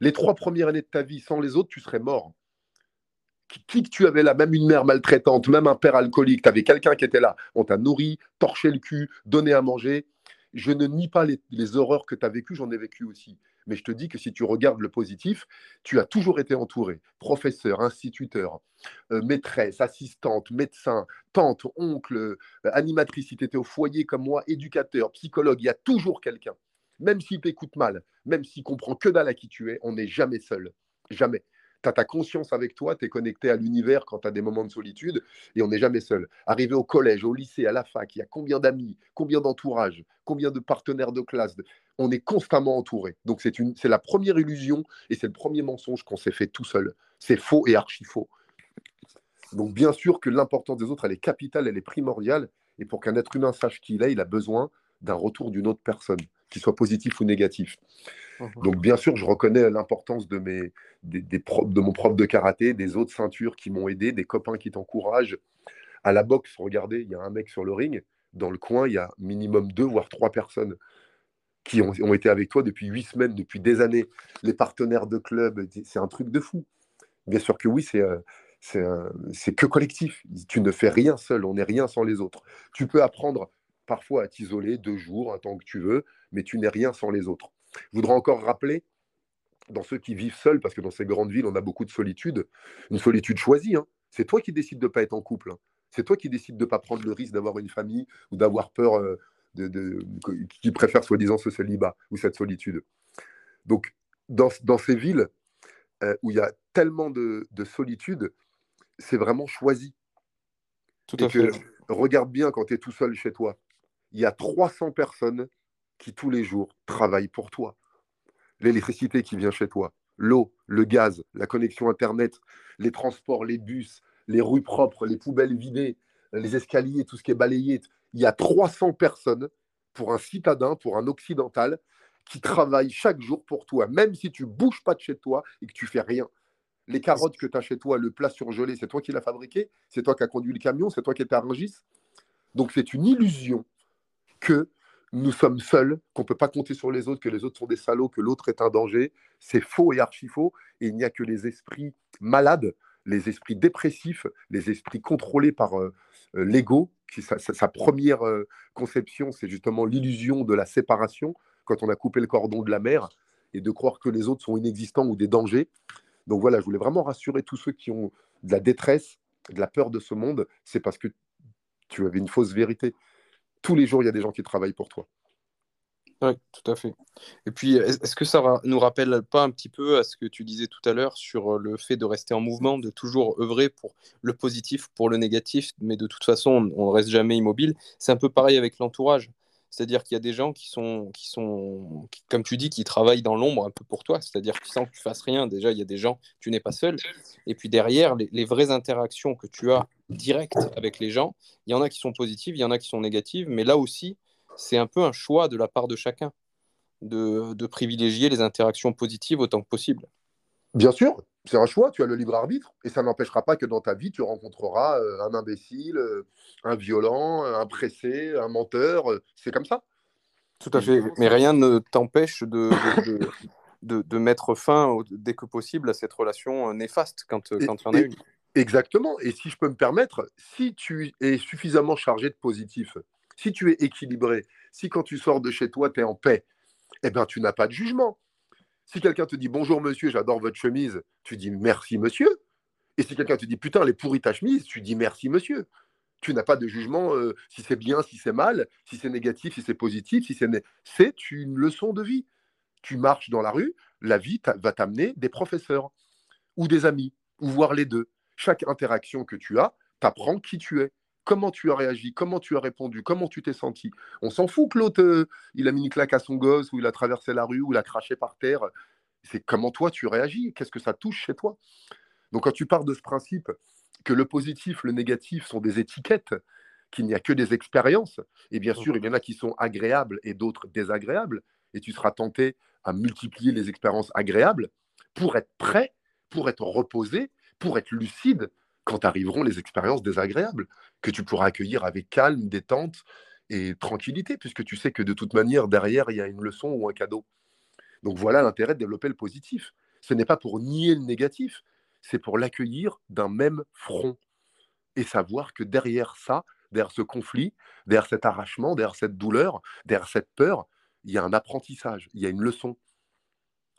Les trois premières années de ta vie, sans les autres, tu serais mort qui que tu avais là, même une mère maltraitante, même un père alcoolique, tu avais quelqu'un qui était là, on t'a nourri, torché le cul, donné à manger. Je ne nie pas les, horreurs que tu as vécues, j'en ai vécu aussi. Mais je te dis que si tu regardes le positif, tu as toujours été entouré. Professeur, instituteur, euh, maîtresse, assistante, médecin, tante, oncle, euh, animatrice, si tu étais au foyer comme moi, éducateur, psychologue, il y a toujours quelqu'un. Même s'il t'écoute mal, même s'il comprend que dalle à qui tu es, on n'est jamais seul. Jamais tu as ta conscience avec toi, tu es connecté à l'univers quand tu as des moments de solitude et on n'est jamais seul. Arrivé au collège, au lycée, à la fac, il y a combien d'amis, combien d'entourage, combien de partenaires de classe? On est constamment entouré. Donc c'est la première illusion et c'est le premier mensonge qu'on s'est fait tout seul. C'est faux et archi faux. Donc bien sûr que l'importance des autres, elle est capitale, elle est primordiale. Et pour qu'un être humain sache qui il est, il a besoin d'un retour d'une autre personne, qu'il soit positif ou négatif. Mmh Donc bien sûr, je reconnais l'importance de, mon prof de karaté, des autres ceintures qui m'ont aidé, des copains qui t'encouragent. À la boxe, regardez, il y a un mec sur le ring. Dans le coin, il y a minimum deux, voire trois personnes qui ont, été avec toi depuis huit semaines, depuis des années. Les partenaires de club, c'est un truc de fou. Bien sûr que oui, euh, c'est que collectif. Tu ne fais rien seul, on n'est rien sans les autres. Tu peux apprendre parfois à t'isoler deux jours, un temps que tu veux, mais tu n'es rien sans les autres. Je voudrais encore rappeler, dans ceux qui vivent seuls, parce que dans ces grandes villes, on a beaucoup de solitude, une solitude choisie. Hein. C'est toi qui décides de ne pas être en couple. Hein. C'est toi qui décides de ne pas prendre le risque d'avoir une famille ou d'avoir peur, euh, de, qui préfère soi-disant ce célibat ou cette solitude. Donc, dans, ces villes euh, où il y a tellement de, solitude, c'est vraiment choisi. Tout à fait. regarde bien quand tu es tout seul chez toi il y a 300 personnes qui tous les jours travaillent pour toi. L'électricité qui vient chez toi, l'eau, le gaz, la connexion Internet, les transports, les bus, les rues propres, les poubelles vidées, les escaliers, tout ce qui est balayé. Il y a 300 personnes pour un citadin, pour un occidental, qui travaillent chaque jour pour toi, même si tu bouges pas de chez toi et que tu fais rien. Les carottes que tu as chez toi, le plat surgelé, c'est toi qui l'as fabriqué, c'est toi qui as conduit le camion, c'est toi qui étais à Rungis. Donc c'est une illusion que nous sommes seuls, qu'on ne peut pas compter sur les autres, que les autres sont des salauds, que l'autre est un danger. C'est faux et archi faux. Et il n'y a que les esprits malades, les esprits dépressifs, les esprits contrôlés par euh, euh, l'ego. Qui, sa, première euh, conception, c'est justement l'illusion de la séparation, quand on a coupé le cordon de la mer, et de croire que les autres sont inexistants ou des dangers. Donc voilà, je voulais vraiment rassurer tous ceux qui ont de la détresse, de la peur de ce monde. C'est parce que tu avais une fausse vérité tous les jours, il y a des gens qui travaillent pour toi. Oui, tout à fait. Et puis, est-ce que ça nous rappelle pas un petit peu à ce que tu disais tout à l'heure sur euh, le fait de rester en mouvement, de toujours œuvrer pour le positif, pour le négatif, mais de toute façon, on ne reste jamais immobile. C'est un peu pareil avec l'entourage. C'est-à-dire qu'il y a des gens qui sont, qui sont comme tu dis, qui travaillent dans l'ombre un peu pour toi. C'est-à-dire que sans que tu fasses rien, déjà, il y a des gens, tu n'es pas seul. Et puis derrière, les, vraies interactions que tu as directes avec les gens, il y en a qui sont positives, il y en a qui sont négatives. Mais là aussi, c'est un peu un choix de la part de chacun de, de privilégier les interactions positives autant que possible. Bien sûr, c'est un choix, tu as le libre arbitre, et ça n'empêchera pas que dans ta vie, tu rencontreras euh, un imbécile, euh, un violent, un pressé, un menteur, euh, c'est comme ça. Tout à fait, mais rien ne t'empêche de, de, de, mettre fin dès que possible à cette relation néfaste quand, quand tu en as une. Exactement, et si je peux me permettre, si tu es suffisamment chargé de positif, si tu es équilibré, si quand tu sors de chez toi, tu es en paix, eh bien, tu n'as pas de jugement si quelqu'un te dit bonjour monsieur, j'adore votre chemise, tu dis merci monsieur. Et si quelqu'un te dit putain, elle est pourrie ta chemise, tu dis merci monsieur. Tu n'as pas de jugement euh, si c'est bien, si c'est mal, si c'est négatif, si c'est positif, si c'est. C'est une leçon de vie. Tu marches dans la rue, la vie va t'amener des professeurs ou des amis, ou voir les deux. Chaque interaction que tu as t'apprend qui tu es comment tu as réagi, comment tu as répondu, comment tu t'es senti. On s'en fout que l'autre, euh, il a mis une claque à son gosse, ou il a traversé la rue, ou il a craché par terre. C'est comment toi tu réagis, qu'est-ce que ça touche chez toi? Donc quand tu pars de ce principe que le positif, le négatif sont des étiquettes, qu'il n'y a que des expériences, et bien sûr, il y en a qui sont agréables et d'autres désagréables, et tu seras tenté à multiplier les expériences agréables pour être prêt, pour être reposé, pour être lucide quand arriveront les expériences désagréables, que tu pourras accueillir avec calme, détente et tranquillité, puisque tu sais que de toute manière, derrière, il y a une leçon ou un cadeau. Donc voilà l'intérêt de développer le positif. Ce n'est pas pour nier le négatif, c'est pour l'accueillir d'un même front et savoir que derrière ça, derrière ce conflit, derrière cet arrachement, derrière cette douleur, derrière cette peur, il y a un apprentissage, il y a une leçon.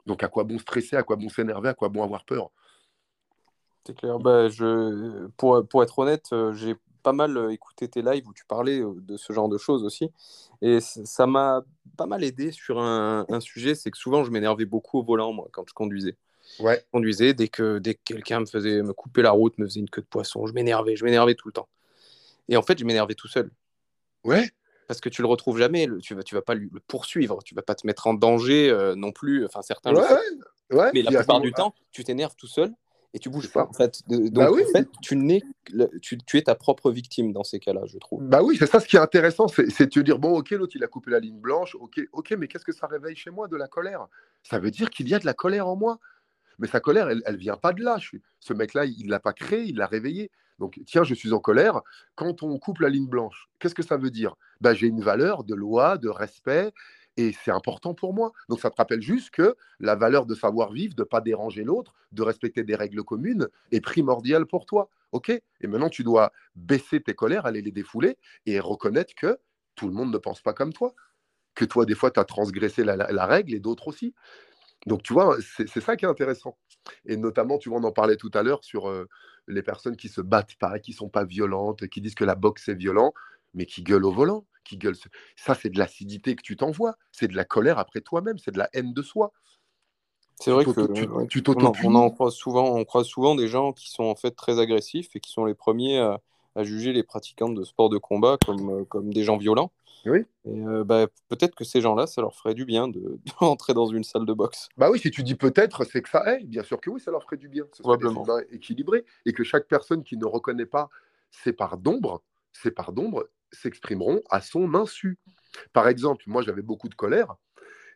Donc à quoi bon stresser, à quoi bon s'énerver, à quoi bon avoir peur? C'est clair. Bah, je... pour, pour être honnête, euh, j'ai pas mal euh, écouté tes lives où tu parlais euh, de ce genre de choses aussi. Et ça m'a pas mal aidé sur un, un sujet, c'est que souvent je m'énervais beaucoup au volant, moi, quand je conduisais. Ouais. Je conduisais, dès que, dès que quelqu'un me faisait me couper la route, me faisait une queue de poisson, je m'énervais, je m'énervais tout le temps. Et en fait, je m'énervais tout seul. Ouais. Parce que tu le retrouves jamais, tu vas, tu vas pas le poursuivre, tu vas pas te mettre en danger non plus. Enfin, certains. Ouais, ouais. Mais la plupart du temps, tu t'énerves tout seul et tu bouges pas en fait. Donc bah en fait, tu, n'es, tu, tu, es ta propre victime dans ces cas-là, je trouve. Bah oui, c'est ça ce qui est intéressant, c'est, de te dire bon, ok, l'autre il a coupé la ligne blanche, ok, ok, mais qu'est-ce que ça réveille chez moi de la colère? Ça veut dire qu'il y a de la colère en moi. Mais sa colère, elle, elle vient pas de là. Ce mec-là, il l'a pas créé, il l'a réveillé. Donc, tiens, je suis en colère. Quand on coupe la ligne blanche, qu'est-ce que ça veut dire? Bah, J'ai une valeur de loi, de respect, et c'est important pour moi. Donc ça te rappelle juste que la valeur de savoir vivre, de ne pas déranger l'autre, de respecter des règles communes est primordiale pour toi. OK? Et maintenant, tu dois baisser tes colères, aller les défouler et reconnaître que tout le monde ne pense pas comme toi. Que toi, des fois, tu as transgressé la, règle et d'autres aussi. Donc, tu vois, c'est ça qui est intéressant. Et notamment, tu vois, on en parlait tout à l'heure sur euh, les personnes qui se battent pas, qui sont pas violentes, qui disent que la boxe est violent, mais qui gueulent au volant qui gueule. Ça, c'est de l'acidité que tu t'envoies. C'est de la colère après toi-même. C'est de la haine de soi. C'est vrai que tu, on, on, en croise souvent, on croise souvent des gens qui sont en fait très agressifs et qui sont les premiers à, juger les pratiquants de sport de combat comme, euh, comme des gens violents. Oui. Et euh, bah, peut-être que ces gens-là, ça leur ferait du bien de, rentrer dans une salle de boxe. Bah oui, si tu dis peut-être, c'est que ça est. Bien sûr que oui, ça leur ferait du bien. Ce Probablement. équilibré et que chaque personne qui ne reconnaît pas ses parts d'ombre, ses parts d'ombre, s'exprimeront à son insu. Par exemple, moi j'avais beaucoup de colère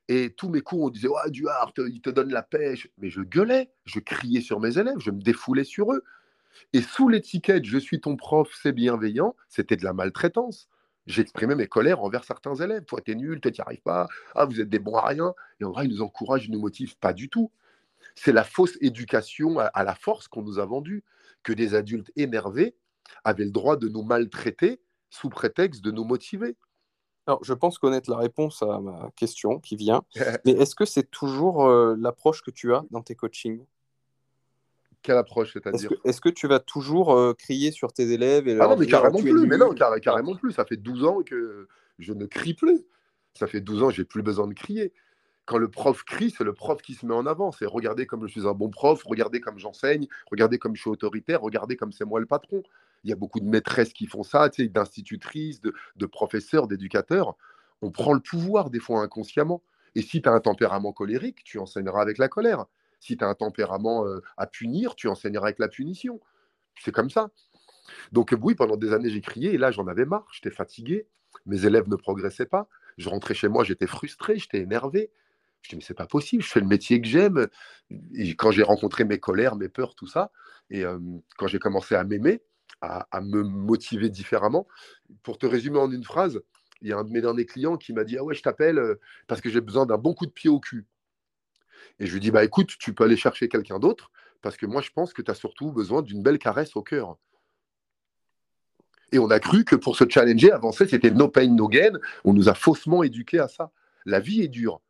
et tous mes cours on disait ouais, Duarte, il te donne la pêche. Mais je gueulais, je criais sur mes élèves, je me défoulais sur eux. Et sous l'étiquette je suis ton prof, c'est bienveillant, c'était de la maltraitance. J'exprimais mes colères envers certains élèves. Toi, t'es nul, toi, t'y arrives pas. Ah, vous êtes des bons à rien. Et en vrai, ils nous encouragent, ils nous motivent pas du tout. C'est la fausse éducation à la force qu'on nous a vendue, que des adultes énervés avaient le droit de nous maltraiter sous prétexte de nous motiver. Alors, je pense connaître la réponse à ma question qui vient, mais est-ce que c'est toujours euh, l'approche que tu as dans tes coachings? Quelle approche, c'est-à-dire? Est-ce que, tu vas toujours euh, crier sur tes élèves et Ah non, mais carrément plus, mais non, carrément plus. Ça fait 12 ans que je ne crie plus. Ça fait 12 ans que j'ai plus besoin de crier quand le prof crie, c'est le prof qui se met en avant. C'est regarder comme je suis un bon prof, regarder comme j'enseigne, regarder comme je suis autoritaire, regarder comme c'est moi le patron. Il y a beaucoup de maîtresses qui font ça, d'institutrices, de, professeurs, d'éducateurs. On prend le pouvoir des fois inconsciemment. Et si tu as un tempérament colérique, tu enseigneras avec la colère. Si tu as un tempérament euh, à punir, tu enseigneras avec la punition. C'est comme ça. Donc oui, pendant des années, j'ai crié et là, j'en avais marre. J'étais fatigué. Mes élèves ne progressaient pas. Je rentrais chez moi, j'étais frustré, j'étais énervé. Je dis, mais c'est pas possible, je fais le métier que j'aime. Et quand j'ai rencontré mes colères, mes peurs, tout ça, et quand j'ai commencé à m'aimer, à, me motiver différemment, pour te résumer en une phrase, il y a un de mes derniers clients qui m'a dit, ah ouais, je t'appelle parce que j'ai besoin d'un bon coup de pied au cul. Et je lui dis, bah écoute, tu peux aller chercher quelqu'un d'autre, parce que moi, je pense que tu as surtout besoin d'une belle caresse au cœur. Et on a cru que pour se challenger, avancer, c'était no pain, no gain. On nous a faussement éduqués à ça. La vie est dure.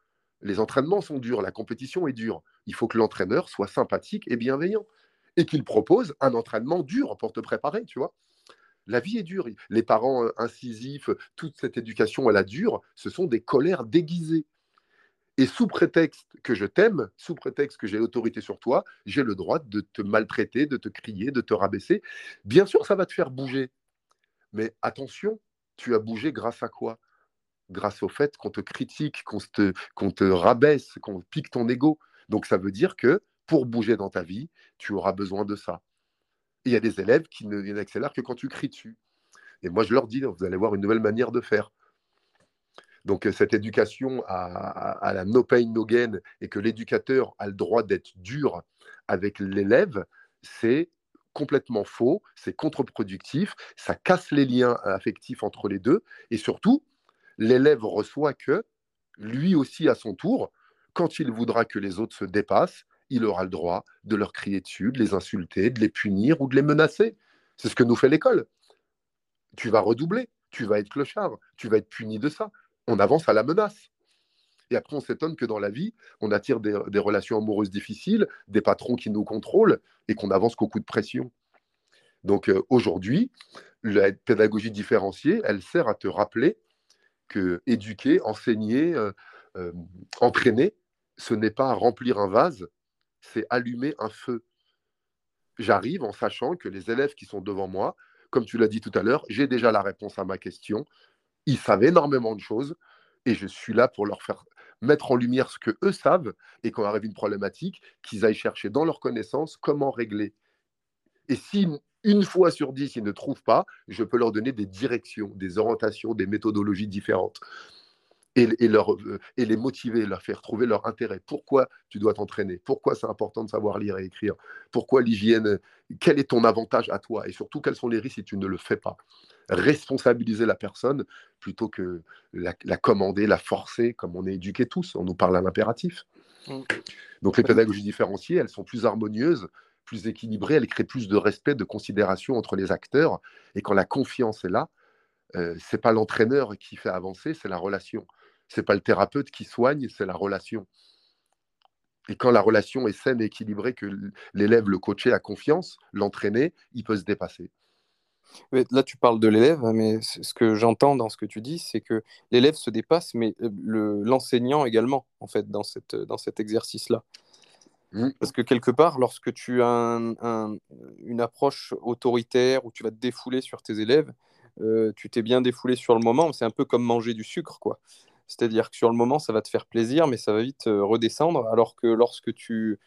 Les entraînements sont durs, la compétition est dure. Il faut que l'entraîneur soit sympathique et bienveillant et qu'il propose un entraînement dur pour te préparer, tu vois. La vie est dure. Les parents euh, incisifs, toute cette éducation à la dure, ce sont des colères déguisées. Et sous prétexte que je t'aime, sous prétexte que j'ai autorité sur toi, j'ai le droit de te maltraiter, de te crier, de te rabaisser. Bien sûr, ça va te faire bouger. Mais attention, tu as bougé grâce à quoi? Grâce au fait qu'on te critique, qu'on te, qu'on te rabaisse, qu'on pique ton ego. Donc ça veut dire que pour bouger dans ta vie, tu auras besoin de ça. il y a des élèves qui n'accélèrent que quand tu cries dessus. Et moi, je leur dis, vous allez voir une nouvelle manière de faire. Donc cette éducation à, la no pain, no gain, et que l'éducateur a le droit d'être dur avec l'élève, c'est complètement faux, c'est contre-productif, ça casse les liens affectifs entre les deux, et surtout, l'élève reçoit que, lui aussi à son tour, quand il voudra que les autres se dépassent, il aura le droit de leur crier dessus, de les insulter, de les punir ou de les menacer. C'est ce que nous fait l'école. Tu vas redoubler, tu vas être clochard, tu vas être puni de ça. On avance à la menace. Et après, on s'étonne que dans la vie, on attire des, relations amoureuses difficiles, des patrons qui nous contrôlent et qu'on avance qu'au coup de pression. Donc euh, aujourd'hui, la pédagogie différenciée, elle sert à te rappeler que éduquer, enseigner, euh, euh, entraîner, ce n'est pas remplir un vase, c'est allumer un feu. J'arrive en sachant que les élèves qui sont devant moi, comme tu l'as dit tout à l'heure, j'ai déjà la réponse à ma question. Ils savent énormément de choses et je suis là pour leur faire mettre en lumière ce que eux savent et quand arrive une problématique, qu'ils aillent chercher dans leur connaissance comment régler. Et si une fois sur dix, ils ne trouvent pas, je peux leur donner des directions, des orientations, des méthodologies différentes. Et, leur, euh, et les motiver, leur faire trouver leur intérêt. Pourquoi tu dois t'entraîner? Pourquoi c'est important de savoir lire et écrire? Pourquoi l'hygiène Quel est ton avantage à toi? Et surtout, quels sont les risques si tu ne le fais pas? Responsabiliser la personne plutôt que la, commander, la forcer, comme on est éduqués tous. On nous parle à l'impératif. Mmh. Donc les pédagogies différenciées, elles sont plus harmonieuses plus équilibrée, elle crée plus de respect, de considération entre les acteurs. Et quand la confiance est là, euh, c'est pas l'entraîneur qui fait avancer, c'est la relation. C'est pas le thérapeute qui soigne, c'est la relation. Et quand la relation est saine et équilibrée, que l'élève, le coaché a confiance, l'entraîner, il peut se dépasser. Là, tu parles de l'élève, hein, mais ce que j'entends dans ce que tu dis, c'est que l'élève se dépasse, mais euh, l'enseignant également, en fait, dans, cette, dans cet exercice-là. Mmh. Parce que quelque part, lorsque tu as une approche autoritaire où tu vas te défouler sur tes élèves, euh, tu t'es bien défoulé sur le moment, c'est un peu comme manger du sucre, quoi. C'est-à-dire que sur le moment, ça va te faire plaisir, mais ça va vite euh, redescendre, alors que lorsque euh,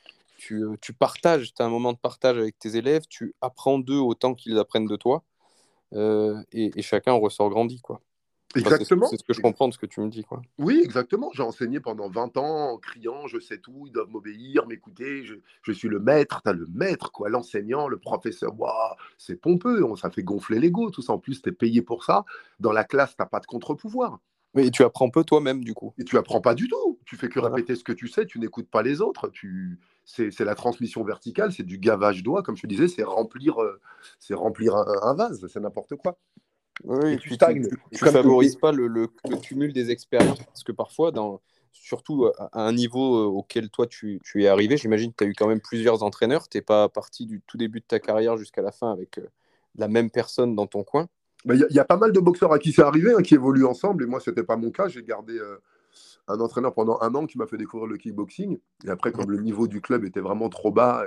tu partages, tu as un moment de partage avec tes élèves, tu apprends d'eux autant qu'ils apprennent de toi, et, et, chacun ressort grandi, quoi. Exactement. C'est ce que je comprends de ce que tu me dis. Quoi. Oui, exactement. J'ai enseigné pendant 20 ans en criant Je sais tout, ils doivent m'obéir, m'écouter, je, je, suis le maître. Tu as le maître, quoi, l'enseignant, le professeur. Waouh, c'est pompeux, ça fait gonfler l'ego, tout ça. En plus, tu es payé pour ça. Dans la classe, tu n'as pas de contre-pouvoir. Mais tu apprends peu toi-même, du coup. Et tu apprends pas du tout. Tu fais que répéter ce que tu sais, tu n'écoutes pas les autres. Tu... C'est la transmission verticale, c'est du gavage d'oie, comme je te disais, c'est remplir, euh, c'est remplir un, un vase, c'est n'importe quoi. Oui, et tu stagnes. Tu, ne favorises pas le, le, cumul des expériences, parce que parfois, dans, surtout à un niveau euh, auquel toi tu, tu es arrivé, j'imagine que tu as eu quand même plusieurs entraîneurs, tu n'es pas parti du tout début de ta carrière jusqu'à la fin avec euh, la même personne dans ton coin. Il y, y, a pas mal de boxeurs à qui c'est arrivé, hein, qui évoluent ensemble, et moi, ce n'était pas mon cas. J'ai gardé euh, un entraîneur pendant un an qui m'a fait découvrir le kickboxing. Et après, comme le niveau du club était vraiment trop bas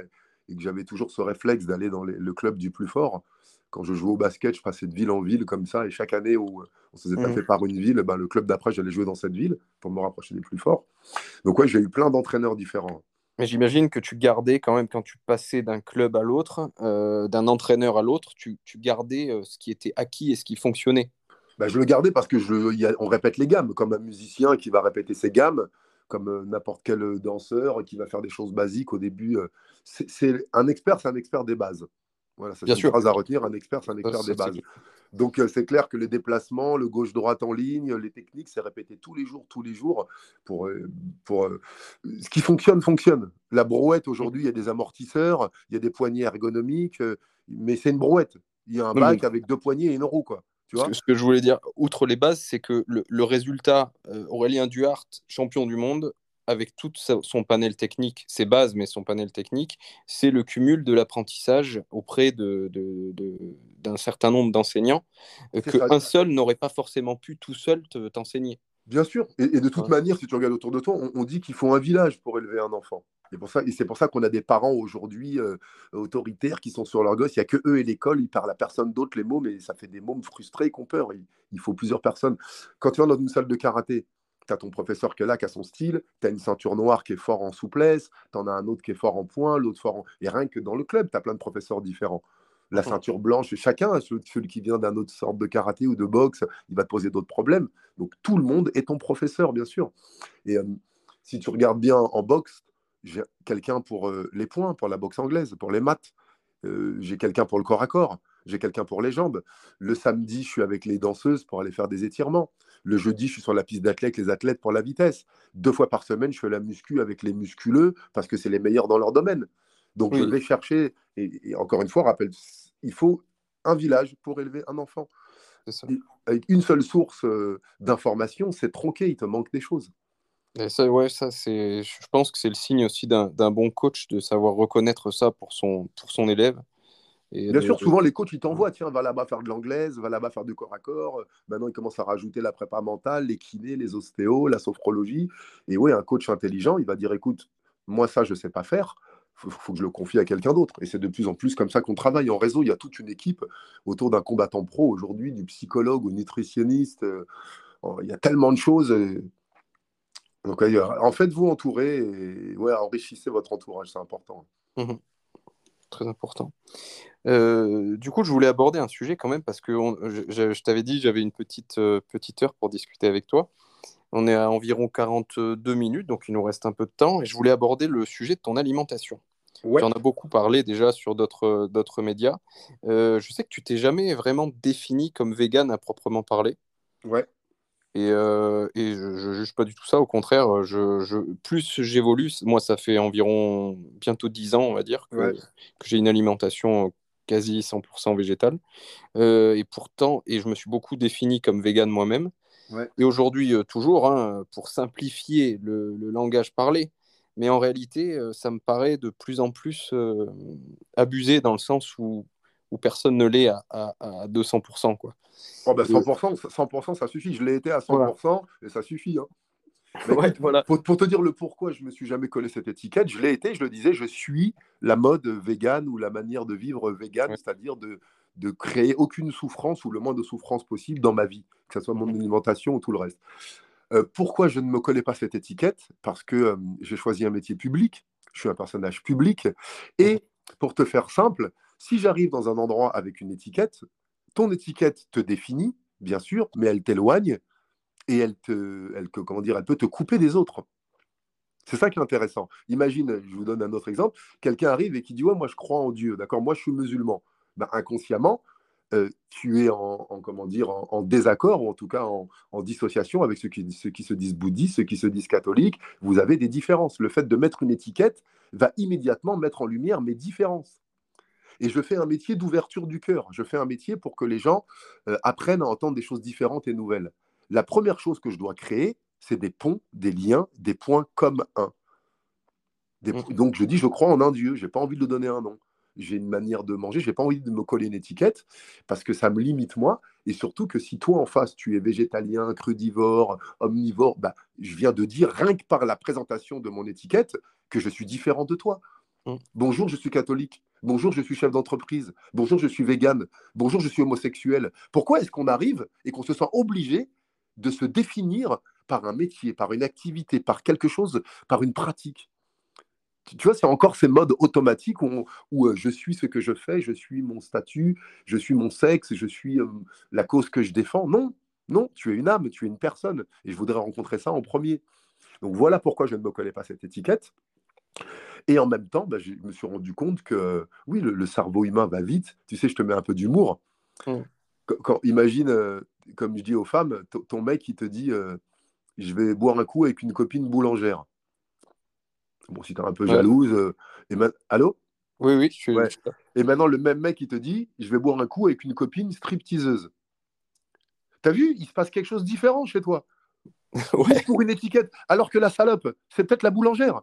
et, que j'avais toujours ce réflexe d'aller dans les, le club du plus fort, quand je jouais au basket, je passais de ville en ville comme ça. Et chaque année où on se faisait taper par une ville, ben, le club d'après, j'allais jouer dans cette ville pour me rapprocher des plus forts. Donc, ouais, j'ai eu plein d'entraîneurs différents. Mais j'imagine que tu gardais quand même, quand tu passais d'un club à l'autre, euh, d'un entraîneur à l'autre, tu, tu, gardais euh, ce qui était acquis et ce qui fonctionnait. Bah, je le gardais parce que je, y a, on répète les gammes, comme un musicien qui va répéter ses gammes, comme euh, n'importe quel danseur qui va faire des choses basiques au début. c'est un expert, c'est un expert des bases. Voilà, c'est une phrase à retenir. Un expert, c'est un expert des bases. Donc, c'est clair que les déplacements, le gauche-droite en ligne, les techniques, c'est répété tous les jours, tous les jours. Pour, pour, ce qui fonctionne, fonctionne. La brouette, aujourd'hui, il y a des amortisseurs, il y a des poignées ergonomiques, mais c'est une brouette. Il y a un bac avec deux poignées et une roue, quoi. Tu vois ce, que, je voulais dire, outre les bases, c'est que le, le résultat, Aurélien Duhart, champion du monde, avec tout son panel technique, ses bases, mais son panel technique, c'est le cumul de l'apprentissage auprès d'un de, de, certain nombre d'enseignants euh, qu'un seul n'aurait pas forcément pu tout seul t'enseigner. Bien sûr, et, de toute manière, si tu regardes autour de toi, on, dit qu'il faut un village pour élever un enfant. Et, pour ça, et c'est pour ça qu'on a des parents aujourd'hui euh, autoritaires qui sont sur leur gosse. Il n'y a que eux et l'école, ils parlent à personne d'autre les mots, mais ça fait des mômes frustrés qui ont peur. Il, il faut plusieurs personnes. Quand tu vas dans une salle de karaté, tu as ton professeur qui est là, qui a son style, tu as une ceinture noire qui est fort en souplesse, tu en as un autre qui est fort en point, l'autre fort en... Et rien que dans le club, tu as plein de professeurs différents. La ceinture blanche, chacun, celui qui vient d'un autre sorte de karaté ou de boxe, il va te poser d'autres problèmes. Donc tout le monde est ton professeur, bien sûr. Et euh, si tu regardes bien en boxe, j'ai quelqu'un pour euh, les points, pour la boxe anglaise, pour les maths. Euh, j'ai quelqu'un pour le corps à corps j'ai quelqu'un pour les jambes. Le samedi, je suis avec les danseuses pour aller faire des étirements. Le jeudi, je suis sur la piste d'athlète, les athlètes pour la vitesse. Deux fois par semaine, je fais la muscu avec les musculeux parce que c'est les meilleurs dans leur domaine. Donc, je vais chercher, et, encore une fois, rappelle, il faut un village pour élever un enfant. avec une seule source euh, d'information, c'est tronqué, il te manque des choses. Et ça, ouais, ça c'est, je pense que c'est le signe aussi d'un bon coach de savoir reconnaître ça pour son, pour son élève. Bien sûr, souvent les coachs ils t'envoient, tiens, va là-bas faire de l'anglaise, va là-bas faire du corps à corps. Maintenant, ils commencent à rajouter la prépa mentale, les kinés, les ostéos, la sophrologie. Et oui, un coach intelligent, il va dire, écoute, moi ça, je ne sais pas faire. Il faut, que je le confie à quelqu'un d'autre. Et c'est de plus en plus comme ça qu'on travaille en réseau. Il y a toute une équipe autour d'un combattant pro aujourd'hui, du psychologue au nutritionniste. Euh, il y a tellement de choses. Donc, en fait, vous entourer et ouais, enrichissez votre entourage, c'est important. Mmh très important. Euh, du coup, je voulais aborder un sujet quand même parce que je, je t'avais dit j'avais une petite, euh, petite heure pour discuter avec toi. On est à environ 42 minutes, donc il nous reste un peu de temps. Et je voulais aborder le sujet de ton alimentation. Tu en as beaucoup parlé déjà sur d'autres médias. Euh, je sais que tu t'es jamais vraiment défini comme vegan à proprement parler. Ouais. Et, euh, et je ne juge pas du tout ça, au contraire, je, je plus j'évolue, moi ça fait environ bientôt 10 ans, on va dire, que, que j'ai une alimentation quasi 100% végétale. Euh, et pourtant, et je me suis beaucoup défini comme vegan moi-même. Ouais. Et aujourd'hui, euh, toujours, hein, pour simplifier le, le, langage parlé, mais en réalité, euh, ça me paraît de plus en plus euh, abusé dans le sens où où personne ne l'est à, à, à, 200%. Quoi. Oh ben 100%, 100%, ça suffit. Je l'ai été à 100% voilà. et ça suffit. Hein. Ouais, voilà. pour, pour, te dire le pourquoi je me suis jamais collé cette étiquette, je l'ai été, je le disais, je suis la mode vegan ou la manière de vivre vegan, ouais. c'est-à-dire de, de créer aucune souffrance ou le moins de souffrance possible dans ma vie, que ce soit mon alimentation ou tout le reste. Euh, pourquoi je ne me collais pas cette étiquette? Parce que euh, j'ai choisi un métier public, je suis un personnage public, et pour te faire simple, si j'arrive dans un endroit avec une étiquette, ton étiquette te définit, bien sûr, mais elle t'éloigne et elle, te, elle, comment dire, elle peut te couper des autres. C'est ça qui est intéressant. Imagine, je vous donne un autre exemple, quelqu'un arrive et qui dit ouais, moi je crois en Dieu, d'accord, moi je suis musulman. Ben, inconsciemment, euh, tu es en, comment dire, en, désaccord, ou en tout cas en, dissociation avec ceux qui, ceux qui, se disent bouddhistes, ceux qui se disent catholiques. Vous avez des différences. Le fait de mettre une étiquette va immédiatement mettre en lumière mes différences. Et je fais un métier d'ouverture du cœur. Je fais un métier pour que les gens euh, apprennent à entendre des choses différentes et nouvelles. La première chose que je dois créer, c'est des ponts, des liens, des points comme un. Mmh. Donc je dis, je crois en un Dieu. Je n'ai pas envie de donner un nom j'ai une manière de manger, j'ai pas envie de me coller une étiquette parce que ça me limite moi. Et surtout que si toi en face tu es végétalien, crudivore, omnivore, bah, je viens de dire rien que par la présentation de mon étiquette que je suis différent de toi. Mmh. Bonjour, je suis catholique. Bonjour, je suis chef d'entreprise. Bonjour, je suis végane. Bonjour, je suis homosexuel. Pourquoi est-ce qu'on arrive et qu'on se sent obligé de se définir par un métier, par une activité, par quelque chose, par une pratique? Tu vois, c'est encore ces modes automatiques où, euh, je suis ce que je fais, je suis mon statut, je suis mon sexe, je suis euh, la cause que je défends. Non, non, tu es une âme, tu es une personne. Et je voudrais rencontrer ça en premier. Donc voilà pourquoi je ne me collais pas cette étiquette. Et en même temps, bah, je me suis rendu compte que oui, le, cerveau humain va vite. Tu sais, je te mets un peu d'humour. Mmh. Quand, imagine, euh, comme je dis aux femmes, ton mec, il te dit Je vais boire un coup avec une copine boulangère. Bon, si tu es un peu jalouse. Euh, et Allô? Oui, oui, je suis, Et maintenant, le même mec, il te dit Je vais boire un coup avec une copine stripteaseuse. T'as vu? Il se passe quelque chose de différent chez toi. ouais. pour une étiquette. Alors que la salope, c'est peut-être la boulangère.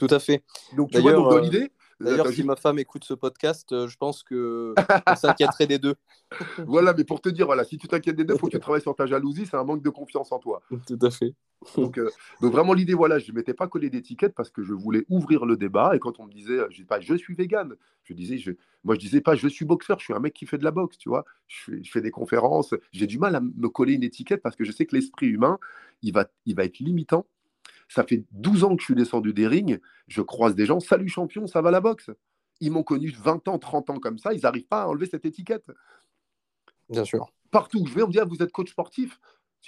Tout à fait. Donc, tu vois, donc, dans euh, l'idée, D'ailleurs, si ma femme écoute ce podcast, euh, je pense que s'inquiéterait des deux. voilà, mais pour te dire, voilà, si tu t'inquiètes des deux, il faut que tu travailles sur ta jalousie, c'est un manque de confiance en toi. Tout à fait. Donc, euh, donc vraiment, l'idée, voilà, je ne m'étais pas collé d'étiquette parce que je voulais ouvrir le débat. Et quand on me disait, euh, je dis pas, je suis vegan, je disais, je, moi, je disais pas, je suis boxeur, je suis un mec qui fait de la boxe, tu vois. Je fais, je fais des conférences. J'ai du mal à me coller une étiquette parce que je sais que l'esprit humain, il va, il va être limitant ça fait 12 ans que je suis descendu des rings, je croise des gens, salut champion, ça va la boxe? Ils m'ont connu 20 ans, 30 ans comme ça, ils n'arrivent pas à enlever cette étiquette. Bien sûr. Partout où je vais, on me dit, ah, vous êtes coach sportif?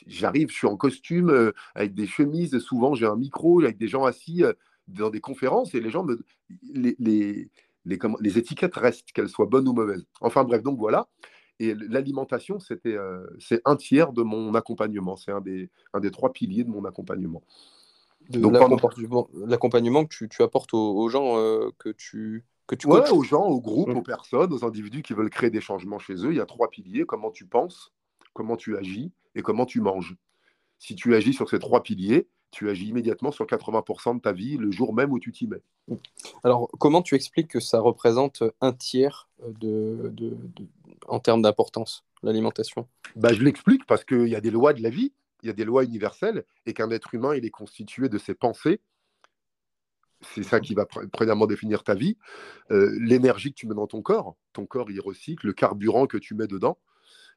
J'arrive, je suis en costume, euh, avec des chemises, souvent j'ai un micro, avec des gens assis euh, dans des conférences, et les gens me... Les, les, les, les étiquettes restent, qu'elles soient bonnes ou mauvaises. Enfin bref, donc voilà. Et l'alimentation, c'était, euh, c'est un tiers de mon accompagnement. C'est un des, un des trois piliers de mon accompagnement l'accompagnement que tu, apportes aux, gens euh, que tu que tu ouais, aux gens, aux groupes, mmh. aux personnes, aux individus qui veulent créer des changements chez eux. Il y a trois piliers comment tu penses, comment tu agis et comment tu manges. Si tu agis sur ces trois piliers, tu agis immédiatement sur 80% de ta vie le jour même où tu t'y mets. Alors, comment tu expliques que ça représente un tiers de, en termes d'importance, l'alimentation? Bah, Je l'explique parce qu'il y a des lois de la vie il y a des lois universelles et qu'un être humain, il est constitué de ses pensées. C'est ça qui va premièrement définir ta vie. Euh, l'énergie que tu mets dans ton corps, ton corps, il recycle, le carburant que tu mets dedans.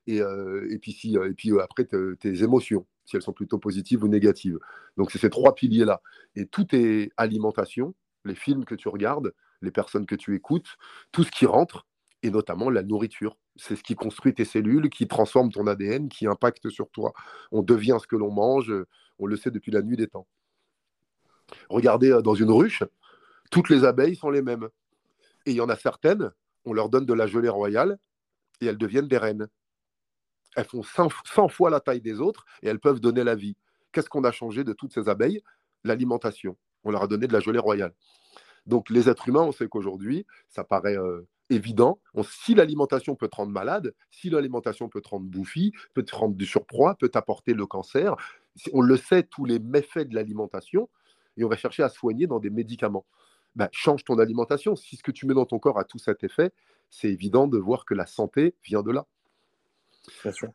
Et, euh, et puis, si, et puis euh, après, tes émotions, si elles sont plutôt positives ou négatives. Donc, c'est ces trois piliers-là. Et tout est alimentation, les films que tu regardes, les personnes que tu écoutes, tout ce qui rentre, et notamment la nourriture. C'est ce qui construit tes cellules, qui transforme ton ADN, qui impacte sur toi. On devient ce que l'on mange, on le sait depuis la nuit des temps. Regardez euh, dans une ruche, toutes les abeilles sont les mêmes. Et il y en a certaines, on leur donne de la gelée royale et elles deviennent des reines. Elles font 100 fois la taille des autres et elles peuvent donner la vie. Qu'est-ce qu'on a changé de toutes ces abeilles? L'alimentation. On leur a donné de la gelée royale. Donc les êtres humains, on sait qu'aujourd'hui, ça paraît euh, évident. si l'alimentation peut te rendre malade, si l'alimentation peut te rendre bouffi, peut te rendre du surpoids, peut t'apporter le cancer, on le sait, tous les méfaits de l'alimentation, et on va chercher à soigner dans des médicaments. Bah, change ton alimentation. Si ce que tu mets dans ton corps a tout cet effet, c'est évident de voir que la santé vient de là. Bien sûr.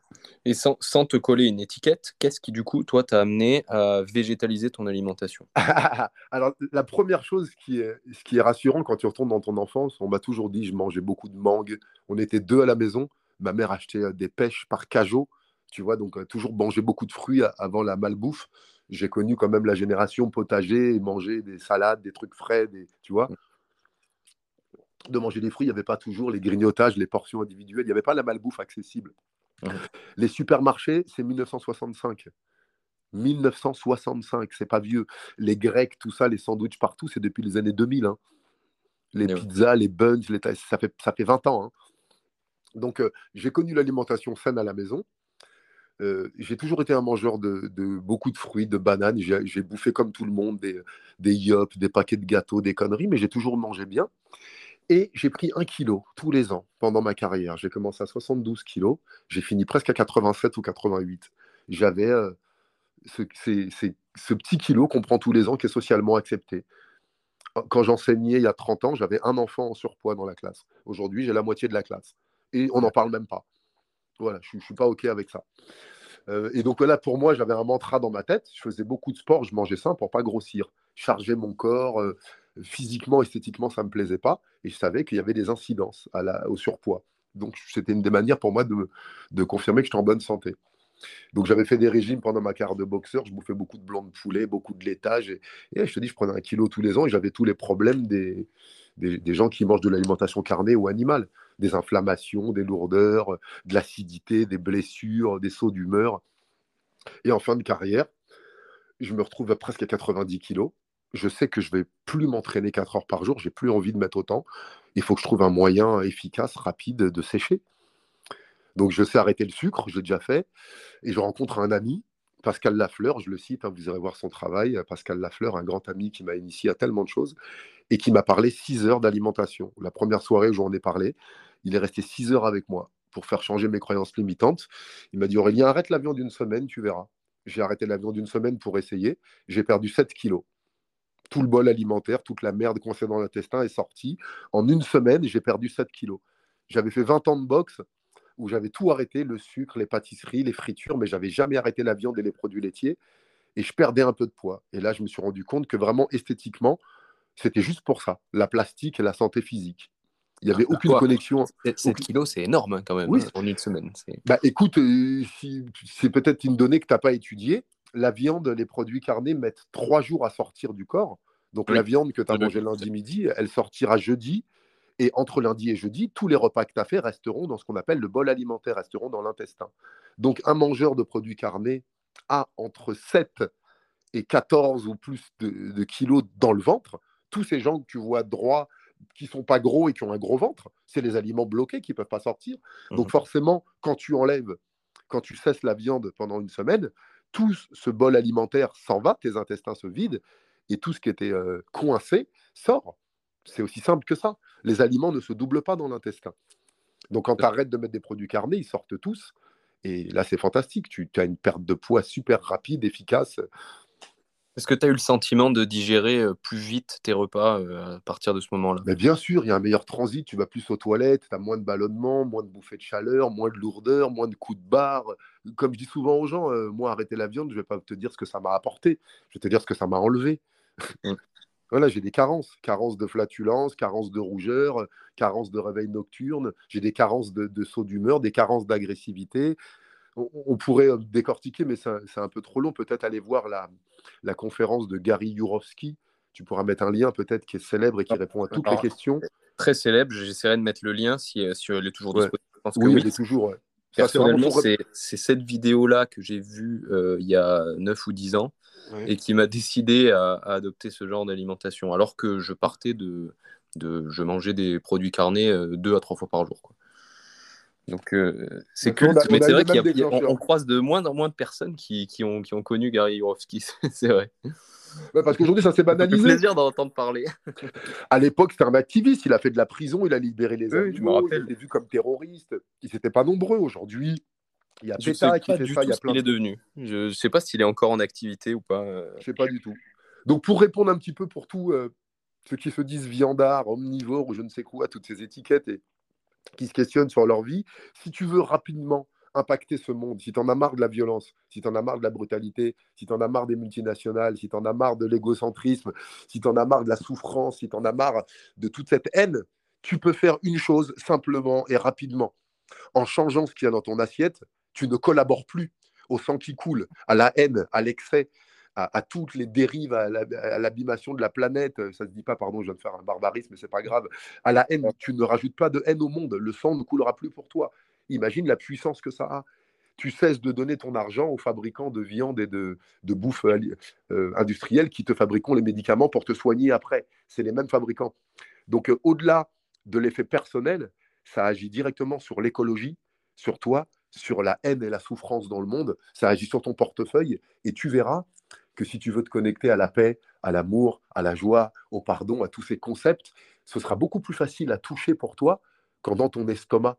Et sans, te coller une étiquette, qu'est-ce qui, du coup, toi, t'a amené à végétaliser ton alimentation? Alors, la première chose qui est, ce qui est rassurant quand tu retournes dans ton enfance, on m'a toujours dit, je mangeais beaucoup de mangue. On était deux à la maison. Ma mère achetait euh, des pêches par cajot. Tu vois, donc euh, toujours manger beaucoup de fruits avant la malbouffe. J'ai connu quand même la génération potager et manger des salades, des trucs frais, des, tu vois de manger des fruits, il n'y avait pas toujours les grignotages, les portions individuelles, il n'y avait pas la malbouffe accessible. Les supermarchés, c'est 1965. 1965, c'est pas vieux. Les Grecs, tout ça, les sandwichs partout, c'est depuis les années 2000. Hein. Les pizzas, les buns, ça, fait, ça fait 20 ans. Hein. Donc, euh, j'ai connu l'alimentation saine à la maison. Euh, j'ai toujours été un mangeur de, beaucoup de fruits, de bananes. J'ai bouffé comme tout le monde des, des yops, des paquets de gâteaux, des conneries, mais j'ai toujours mangé bien. Et j'ai pris un kilo tous les ans pendant ma carrière. J'ai commencé à 72 kilos. J'ai fini presque à 87 ou 88. J'avais euh, ce, ce, petit kilo qu'on prend tous les ans qui est socialement accepté. Quand j'enseignais il y a 30 ans, j'avais un enfant en surpoids dans la classe. Aujourd'hui, j'ai la moitié de la classe. Et on n'en parle même pas. Voilà, je ne suis pas OK avec ça. Euh, et donc là, pour moi, j'avais un mantra dans ma tête. Je faisais beaucoup de sport, je mangeais ça pour pas grossir. Charger mon corps, euh, physiquement, esthétiquement, ça ne me plaisait pas. Et je savais qu'il y avait des incidences au surpoids. Donc c'était une des manières pour moi de, confirmer que j'étais en bonne santé. Donc j'avais fait des régimes pendant ma carrière de boxeur, je bouffais beaucoup de blanc de poulet, beaucoup de laitage, et, je te dis, je prenais un kilo tous les ans et j'avais tous les problèmes des, gens qui mangent de l'alimentation carnée ou animale, des inflammations, des lourdeurs, de l'acidité, des blessures, des sauts d'humeur. Et en fin de carrière, je me retrouve presque à 90 kilos. Je sais que je vais plus m'entraîner 4 heures par jour, j'ai plus envie de mettre autant. Il faut que je trouve un moyen efficace, rapide de sécher. Donc je sais arrêter le sucre, je l'ai déjà fait, et je rencontre un ami, Pascal Lafleur, je le cite, hein, vous irez voir son travail, Pascal Lafleur, un grand ami qui m'a initié à tellement de choses, et qui m'a parlé 6 heures d'alimentation. La première soirée où j'en ai parlé, il est resté 6 heures avec moi pour faire changer mes croyances limitantes. Il m'a dit Aurélien, arrête l'avion d'une semaine, tu verras. J'ai arrêté l'avion d'une semaine pour essayer, j'ai perdu 7 kilos. Tout le bol alimentaire, toute la merde concernant l'intestin est sortie. En une semaine, j'ai perdu 7 kilos. J'avais fait 20 ans de boxe, où j'avais tout arrêté, le sucre, les pâtisseries, les fritures, mais j'avais jamais arrêté la viande et les produits laitiers. Et je perdais un peu de poids. Et là, je me suis rendu compte que vraiment, esthétiquement, c'était juste pour ça, la plastique et la santé physique. Il n'y avait ah, aucune connexion. 7 kilos, c'est énorme hein, quand même, oui. Hein, en une semaine. Bah, écoute, euh, c'est peut-être une donnée que tu n'as pas étudiée. La viande, les produits carnés mettent trois jours à sortir du corps. Donc la viande que tu as mangée lundi midi, elle sortira jeudi. Et entre lundi et jeudi, tous les repas que tu as fait resteront dans ce qu'on appelle le bol alimentaire, resteront dans l'intestin. Donc un mangeur de produits carnés a entre 7 et 14 ou plus de, kilos dans le ventre. Tous ces gens que tu vois droits, qui sont pas gros et qui ont un gros ventre, c'est les aliments bloqués qui ne peuvent pas sortir. Donc mmh forcément, quand tu enlèves, quand tu cesses la viande pendant une semaine, tout ce bol alimentaire s'en va, tes intestins se vident et tout ce qui était euh, coincé sort. C'est aussi simple que ça. Les aliments ne se doublent pas dans l'intestin. Donc quand tu arrêtes de mettre des produits carnés, ils sortent tous. Et là, c'est fantastique. Tu, as une perte de poids super rapide, efficace. Est-ce que tu as eu le sentiment de digérer plus vite tes repas à partir de ce moment-là? Mais Bien sûr, il y a un meilleur transit, tu vas plus aux toilettes, tu as moins de ballonnement, moins de bouffées de chaleur, moins de lourdeur, moins de coups de barre. Comme je dis souvent aux gens, euh, moi, arrêter la viande, je ne vais pas te dire ce que ça m'a apporté, je vais te dire ce que ça m'a enlevé. Mmh. Voilà, j'ai des carences, carences de flatulence, carences de rougeur, carences de réveil nocturne, j'ai des carences de, de saut d'humeur, des carences d'agressivité. On, pourrait euh, décortiquer, mais c'est un peu trop long. Peut-être aller voir la, la conférence de Gary Yourofsky. Tu pourras mettre un lien peut-être qui est célèbre et qui répond à toutes les questions. Très célèbre, j'essaierai de mettre le lien si, euh, si elle est toujours disponible. oui, oui, est toujours. Personnellement, c'est cette vidéo-là que j'ai vue euh, il y a 9 ou 10 ans et qui m'a décidé à, adopter ce genre d'alimentation, alors que je partais de, de, je mangeais des produits carnés euh, deux à trois fois par jour. Quoi. Donc euh, c'est cool, mais c'est vrai qu'on croise de moins en moins de personnes qui, qui, ont, qui ont connu Gary Yourofsky, c'est vrai. parce qu'aujourd'hui, ça s'est banalisé. C'est plaisir d'entendre parler. à l'époque, c'était un activiste. Il a fait de la prison, il a libéré les animaux, il était vu comme terroriste. Ils n'étaient pas nombreux. Aujourd'hui, il y a Péta qui fait ça. Il y a plein. est devenu. Je ne sais pas s'il est encore en activité ou pas. Euh. Je ne sais pas du tout. Donc, pour répondre un petit peu pour tous euh, ceux qui se disent viandards, omnivores ou je ne sais quoi, toutes ces étiquettes et qui se questionnent sur leur vie, si tu veux rapidement impacter ce monde, si tu en as marre de la violence, si tu en as marre de la brutalité, si tu en as marre des multinationales, si tu en as marre de l'égocentrisme, si tu en as marre de la souffrance, si tu en as marre de toute cette haine, tu peux faire une chose simplement et rapidement. En changeant ce qu'il y a dans ton assiette, tu ne collabores plus au sang qui coule, à la haine, à l'excès, à, toutes les dérives, à l'abîmation de la planète. Ça ne se dit pas, pardon, je viens de faire un barbarisme, mais c'est pas grave. À la haine, tu ne rajoutes pas de haine au monde. Le sang ne coulera plus pour toi. imagine la puissance que ça a. Tu cesses de donner ton argent aux fabricants de viande et de, de bouffe euh, industrielle qui te fabriquent les médicaments pour te soigner après. C'est les mêmes fabricants. Donc, euh, au-delà de l'effet personnel, ça agit directement sur l'écologie, sur toi, sur la haine et la souffrance dans le monde. Ça agit sur ton portefeuille et tu verras que si tu veux te connecter à la paix, à l'amour, à la joie, au pardon, à tous ces concepts, ce sera beaucoup plus facile à toucher pour toi quand dans ton estomac,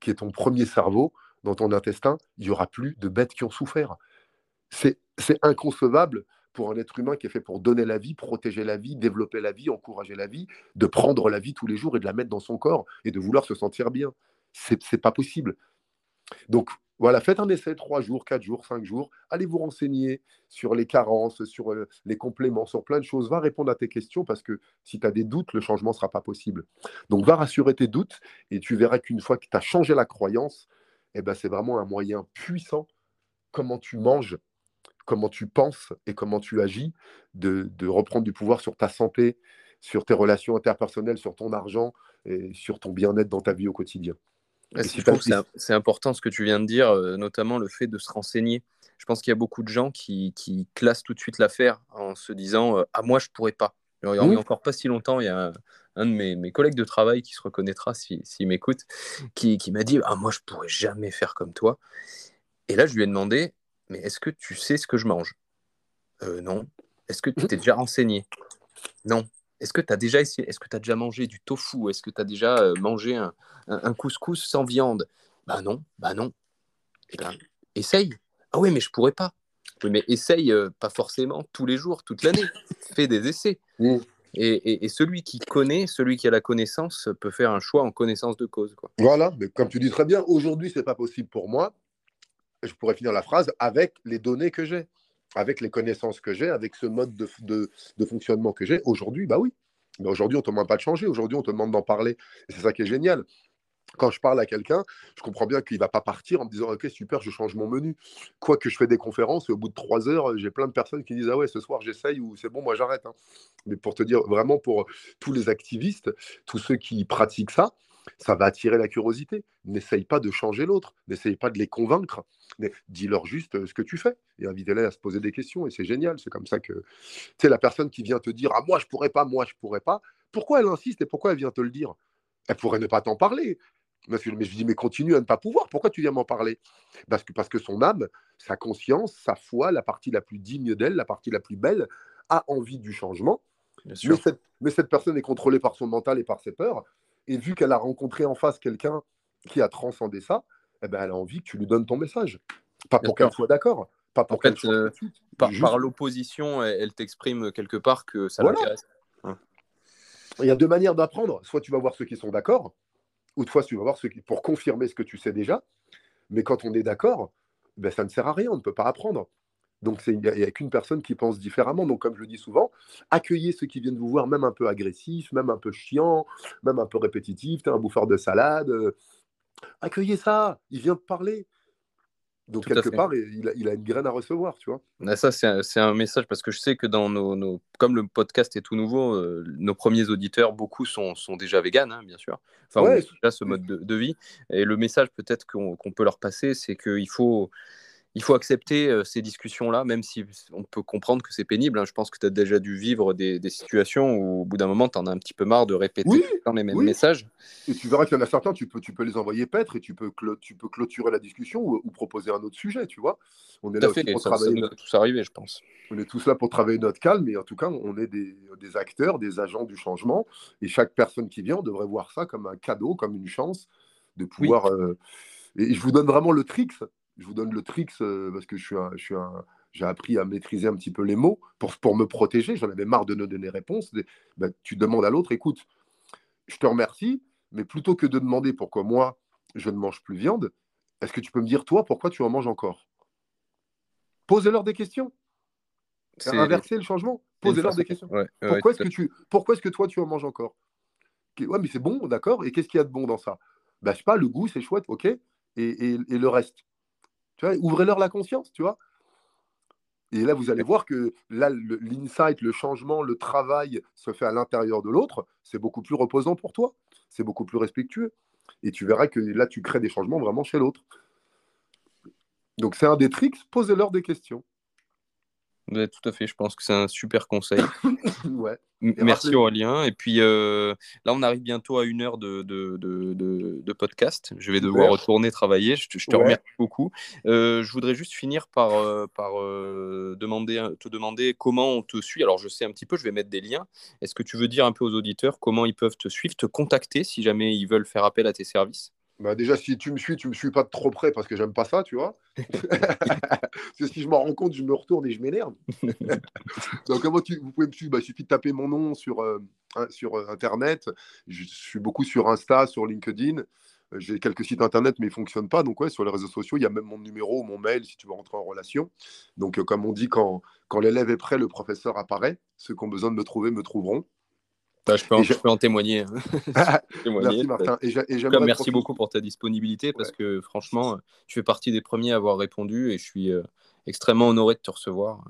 qui est ton premier cerveau, dans ton intestin, il n'y aura plus de bêtes qui ont souffert. C'est inconcevable pour un être humain qui est fait pour donner la vie, protéger la vie, développer la vie, encourager la vie, de prendre la vie tous les jours et de la mettre dans son corps et de vouloir se sentir bien. C'est pas possible. Donc voilà, faites un essai trois jours, quatre jours, cinq jours. Allez vous renseigner sur les carences, sur euh, les compléments, sur plein de choses. Va répondre à tes questions parce que si tu as des doutes, le changement ne sera pas possible. Donc va rassurer tes doutes et tu verras qu'une fois que tu as changé la croyance, eh ben, c'est vraiment un moyen puissant. Comment tu manges, comment tu penses et comment tu agis, de reprendre du pouvoir sur ta santé, sur tes relations interpersonnelles, sur ton argent et sur ton bien-être dans ta vie au quotidien. C'est important ce que tu viens de dire, euh, notamment le fait de se renseigner? Je pense qu'il y a beaucoup de gens qui, classent tout de suite l'affaire en se disant euh, Ah, moi, je pourrais pas. il n'y a encore pas si longtemps, il y a un, de mes, collègues de travail qui se reconnaîtra s'il m'écoute, qui, m'a dit Ah, moi, je pourrais jamais faire comme toi. Et là, je lui ai demandé Mais est-ce que tu sais ce que je mange? Euh, Non. Est-ce que tu t'es déjà renseigné? Non. Est-ce que tu as déjà essayé, est-ce que tu as déjà mangé du tofu? Est-ce que tu as déjà euh, mangé un, couscous sans viande? Bah non, bah non. Eh ben, essaye. Ah oui, mais je pourrais pas. mais essaye euh, pas forcément tous les jours, toute l'année. Fais des essais. Mm. Et, celui qui connaît, celui qui a la connaissance, peut faire un choix en connaissance de cause. Quoi. Voilà, mais comme tu dis très bien, aujourd'hui, c'est pas possible pour moi. Je pourrais finir la phrase avec les données que j'ai avec les connaissances que j'ai, avec ce mode de, fonctionnement que j'ai, aujourd'hui, bah oui. Mais aujourd'hui, on ne te demande pas de changer, aujourd'hui, on te demande d'en parler. C'est ça qui est génial. Quand je parle à quelqu'un, je comprends bien qu'il ne va pas partir en me disant Ok, super, je change mon menu. Quoique je fais des conférences et au bout de trois heures, j'ai plein de personnes qui disent Ah ouais, ce soir, j'essaye ou c'est bon, moi j'arrête. Hein. Mais pour te dire, vraiment, pour tous les activistes, tous ceux qui pratiquent ça, ça va attirer la curiosité. N'essaye pas de changer l'autre, n'essaye pas de les convaincre, dis-leur juste euh, ce que tu fais et invite-les à se poser des questions. Et c'est génial, c'est comme ça que, tu sais, la personne qui vient te dire Ah, moi je pourrais pas, moi je pourrais pas, pourquoi elle insiste et pourquoi elle vient te le dire? Elle pourrait ne pas t'en parler. Mais je dis, mais continue à ne pas pouvoir. Pourquoi tu viens m'en parler? Parce que, parce que son âme, sa conscience, sa foi, la partie la plus digne d'elle, la partie la plus belle, a envie du changement. Mais cette, mais cette personne est contrôlée par son mental et par ses peurs. Et vu qu'elle a rencontré en face quelqu'un qui a transcendé ça, eh ben, elle a envie que tu lui donnes ton message. Pas pour qu'elle soit d'accord. Pas pour qu'elle soit euh, par, l'opposition, elle, t'exprime quelque part que ça l'intéresse. Il y a deux manières d'apprendre. Soit tu vas voir ceux qui sont d'accord, ou fois tu vas voir ceux qui, pour confirmer ce que tu sais déjà. Mais quand on est d'accord, ben, ça ne sert à rien, on ne peut pas apprendre. Donc, il n'y a, qu'une personne qui pense différemment. Donc, comme je le dis souvent, accueillez ceux qui viennent vous voir, même un peu agressifs, même un peu chiants, même un peu répétitifs. Un bouffeur de salade. Euh, accueillez ça. Il vient de parler. Donc, quelque part, il a, une graine à recevoir, tu vois. Ça, c'est un, message parce que je sais que dans nos. comme le podcast est tout nouveau, euh, nos premiers auditeurs, beaucoup sont, déjà véganes, hein, bien sûr. Enfin, ouais, déjà ce mode de, vie. Et le message, peut-être, qu'on peut leur passer, c'est qu'il faut il faut accepter euh, ces discussions-là, même si on peut comprendre que c'est pénible. Hein. Je pense que tu as déjà dû vivre des, situations où, au bout d'un moment, tu en as un petit peu marre de répéter les mêmes messages. Et tu verras qu'il y en a certains, tu peux, tu peux les envoyer paître et tu peux, tu peux clôturer la discussion ou, proposer un autre sujet, tu vois. On est là aussi pour travailler. Ça tous arriver, je pense. On est tous là pour travailler notre calme, mais en tout cas, on est des, acteurs, des agents du changement. Et chaque personne qui vient, devrait voir ça comme un cadeau, comme une chance de pouvoir. Euh, et je vous donne vraiment le trick je vous donne le trick euh, parce que je suis je j'ai appris à maîtriser un petit peu les mots pour, pour me protéger. J'en avais marre de ne donner réponse. Ben, tu demandes à l'autre, écoute, je te remercie, mais plutôt que de demander pourquoi moi, je ne mange plus viande, est-ce que tu peux me dire, toi, pourquoi tu en manges encore? Posez-leur des questions. Inverser le changement. Posez-leur des questions. pourquoi, est-ce que tu, pourquoi est-ce que toi, tu en manges encore? Ouais, mais c'est bon, d'accord. Et qu'est-ce qu'il y a de bon dans ça? Ben, Je sais pas, le goût, c'est chouette, ok. et, et le reste? Ouvrez-leur la conscience, tu vois. Et là, vous allez voir que là, l'insight, le changement, le travail se fait à l'intérieur de l'autre. C'est beaucoup plus reposant pour toi. C'est beaucoup plus respectueux. et tu verras que là, tu crées des changements vraiment chez l'autre. Donc, c'est un des tricks, posez-leur des questions. Tout à fait, je pense que c'est un super conseil. ouais. Merci Aurélien. Et puis euh, là, on arrive bientôt à une heure de, de, de, podcast. Je vais devoir retourner travailler. Je te, remercie beaucoup. Euh, je voudrais juste finir par, euh, par demander, te demander comment on te suit. Alors, je sais un petit peu, je vais mettre des liens. Est-ce que tu veux dire un peu aux auditeurs comment ils peuvent te suivre, te contacter si jamais ils veulent faire appel à tes services? Bah déjà, si tu me suis, tu me suis pas de trop près parce que j'aime pas ça, tu vois. parce que si je m'en rends compte, je me retourne et je m'énerve. Donc, comment tu, vous pouvez me suivre? Bah, Il suffit de taper mon nom sur, euh, sur euh, Internet. Je suis beaucoup sur Insta, sur LinkedIn. Euh, j'ai quelques sites Internet, mais ils ne fonctionnent pas. Donc, ouais, sur les réseaux sociaux, il y a même mon numéro, mon mail, si tu veux rentrer en relation. Donc, comme on dit, quand, quand l'élève est prêt, le professeur apparaît. Ceux qui ont besoin de me trouver me trouveront. Bah, je, peux en, témoigner. merci Martin. Et merci beaucoup pour ta disponibilité parce que franchement, tu fais partie des premiers à avoir répondu et je suis euh, extrêmement honoré de te recevoir.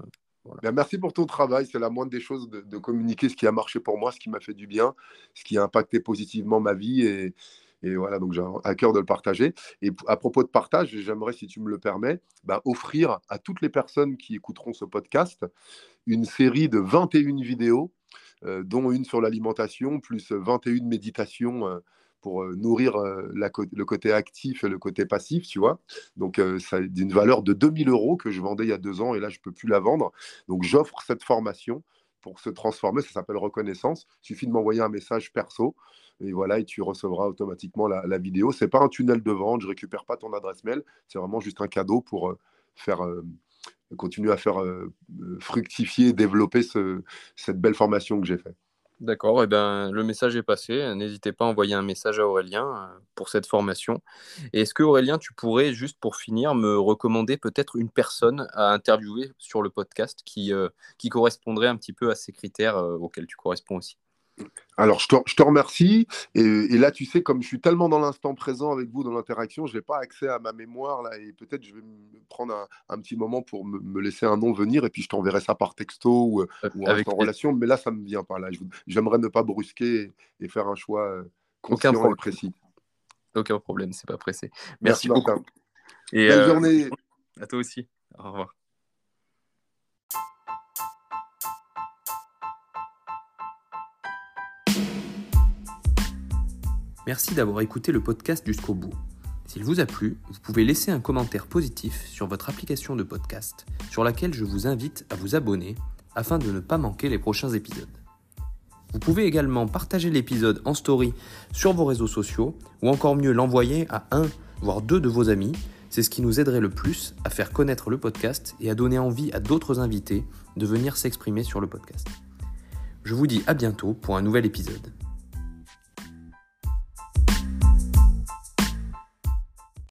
Euh, ben, merci pour ton travail. C'est la moindre des choses de, communiquer ce qui a marché pour moi, ce qui m'a fait du bien, ce qui a impacté positivement ma vie. Et, et voilà, donc j'ai à cœur de le partager. Et à propos de partage, j'aimerais, si tu me le permets, ben, offrir à toutes les personnes qui écouteront ce podcast une série de 21 vidéos dont une sur l'alimentation, plus 21 méditations euh, pour euh, nourrir le côté actif et le côté passif, tu vois. Donc, ça d'une valeur de 2000 euros que je vendais il y a deux ans et là, je ne peux plus la vendre. Donc, j'offre cette formation pour se transformer. Ça s'appelle reconnaissance. Il suffit de m'envoyer un message perso et voilà, et tu recevras automatiquement la, vidéo. C'est pas un tunnel de vente, je récupère pas ton adresse mail. C'est vraiment juste un cadeau pour faire continuer à faire euh, fructifier, développer cette belle formation que j'ai faite. D'accord, eh ben, le message est passé. N'hésitez pas à envoyer un message à Aurélien euh, pour cette formation. Est-ce que Aurélien, tu pourrais, juste pour finir, me recommander peut-être une personne à interviewer sur le podcast qui, euh, qui correspondrait un petit peu à ces critères auxquels tu corresponds aussi? Alors, je te, remercie. Et, là, tu sais, comme je suis tellement dans l'instant présent avec vous dans l'interaction, je n'ai pas accès à ma mémoire. Là, et peut-être je vais me prendre un, petit moment pour me, laisser un nom venir. Et puis, je t'enverrai ça par texto ou, avec en relation. Mais là, ça ne me vient pas. là. J'aimerais ne pas brusquer et, faire un choix euh, conscient et précis. Aucun problème, c'est pas pressé. Merci, beaucoup. Et Belle euh, journée. À toi aussi. Au revoir. Merci d'avoir écouté le podcast jusqu'au bout. S'il vous a plu, vous pouvez laisser un commentaire positif sur votre application de podcast, sur laquelle je vous invite à vous abonner afin de ne pas manquer les prochains épisodes. Vous pouvez également partager l'épisode en story sur vos réseaux sociaux ou encore mieux l'envoyer à un voire deux de vos amis. C'est ce qui nous aiderait le plus à faire connaître le podcast et à donner envie à d'autres invités de venir s'exprimer sur le podcast. Je vous dis à bientôt pour un nouvel épisode.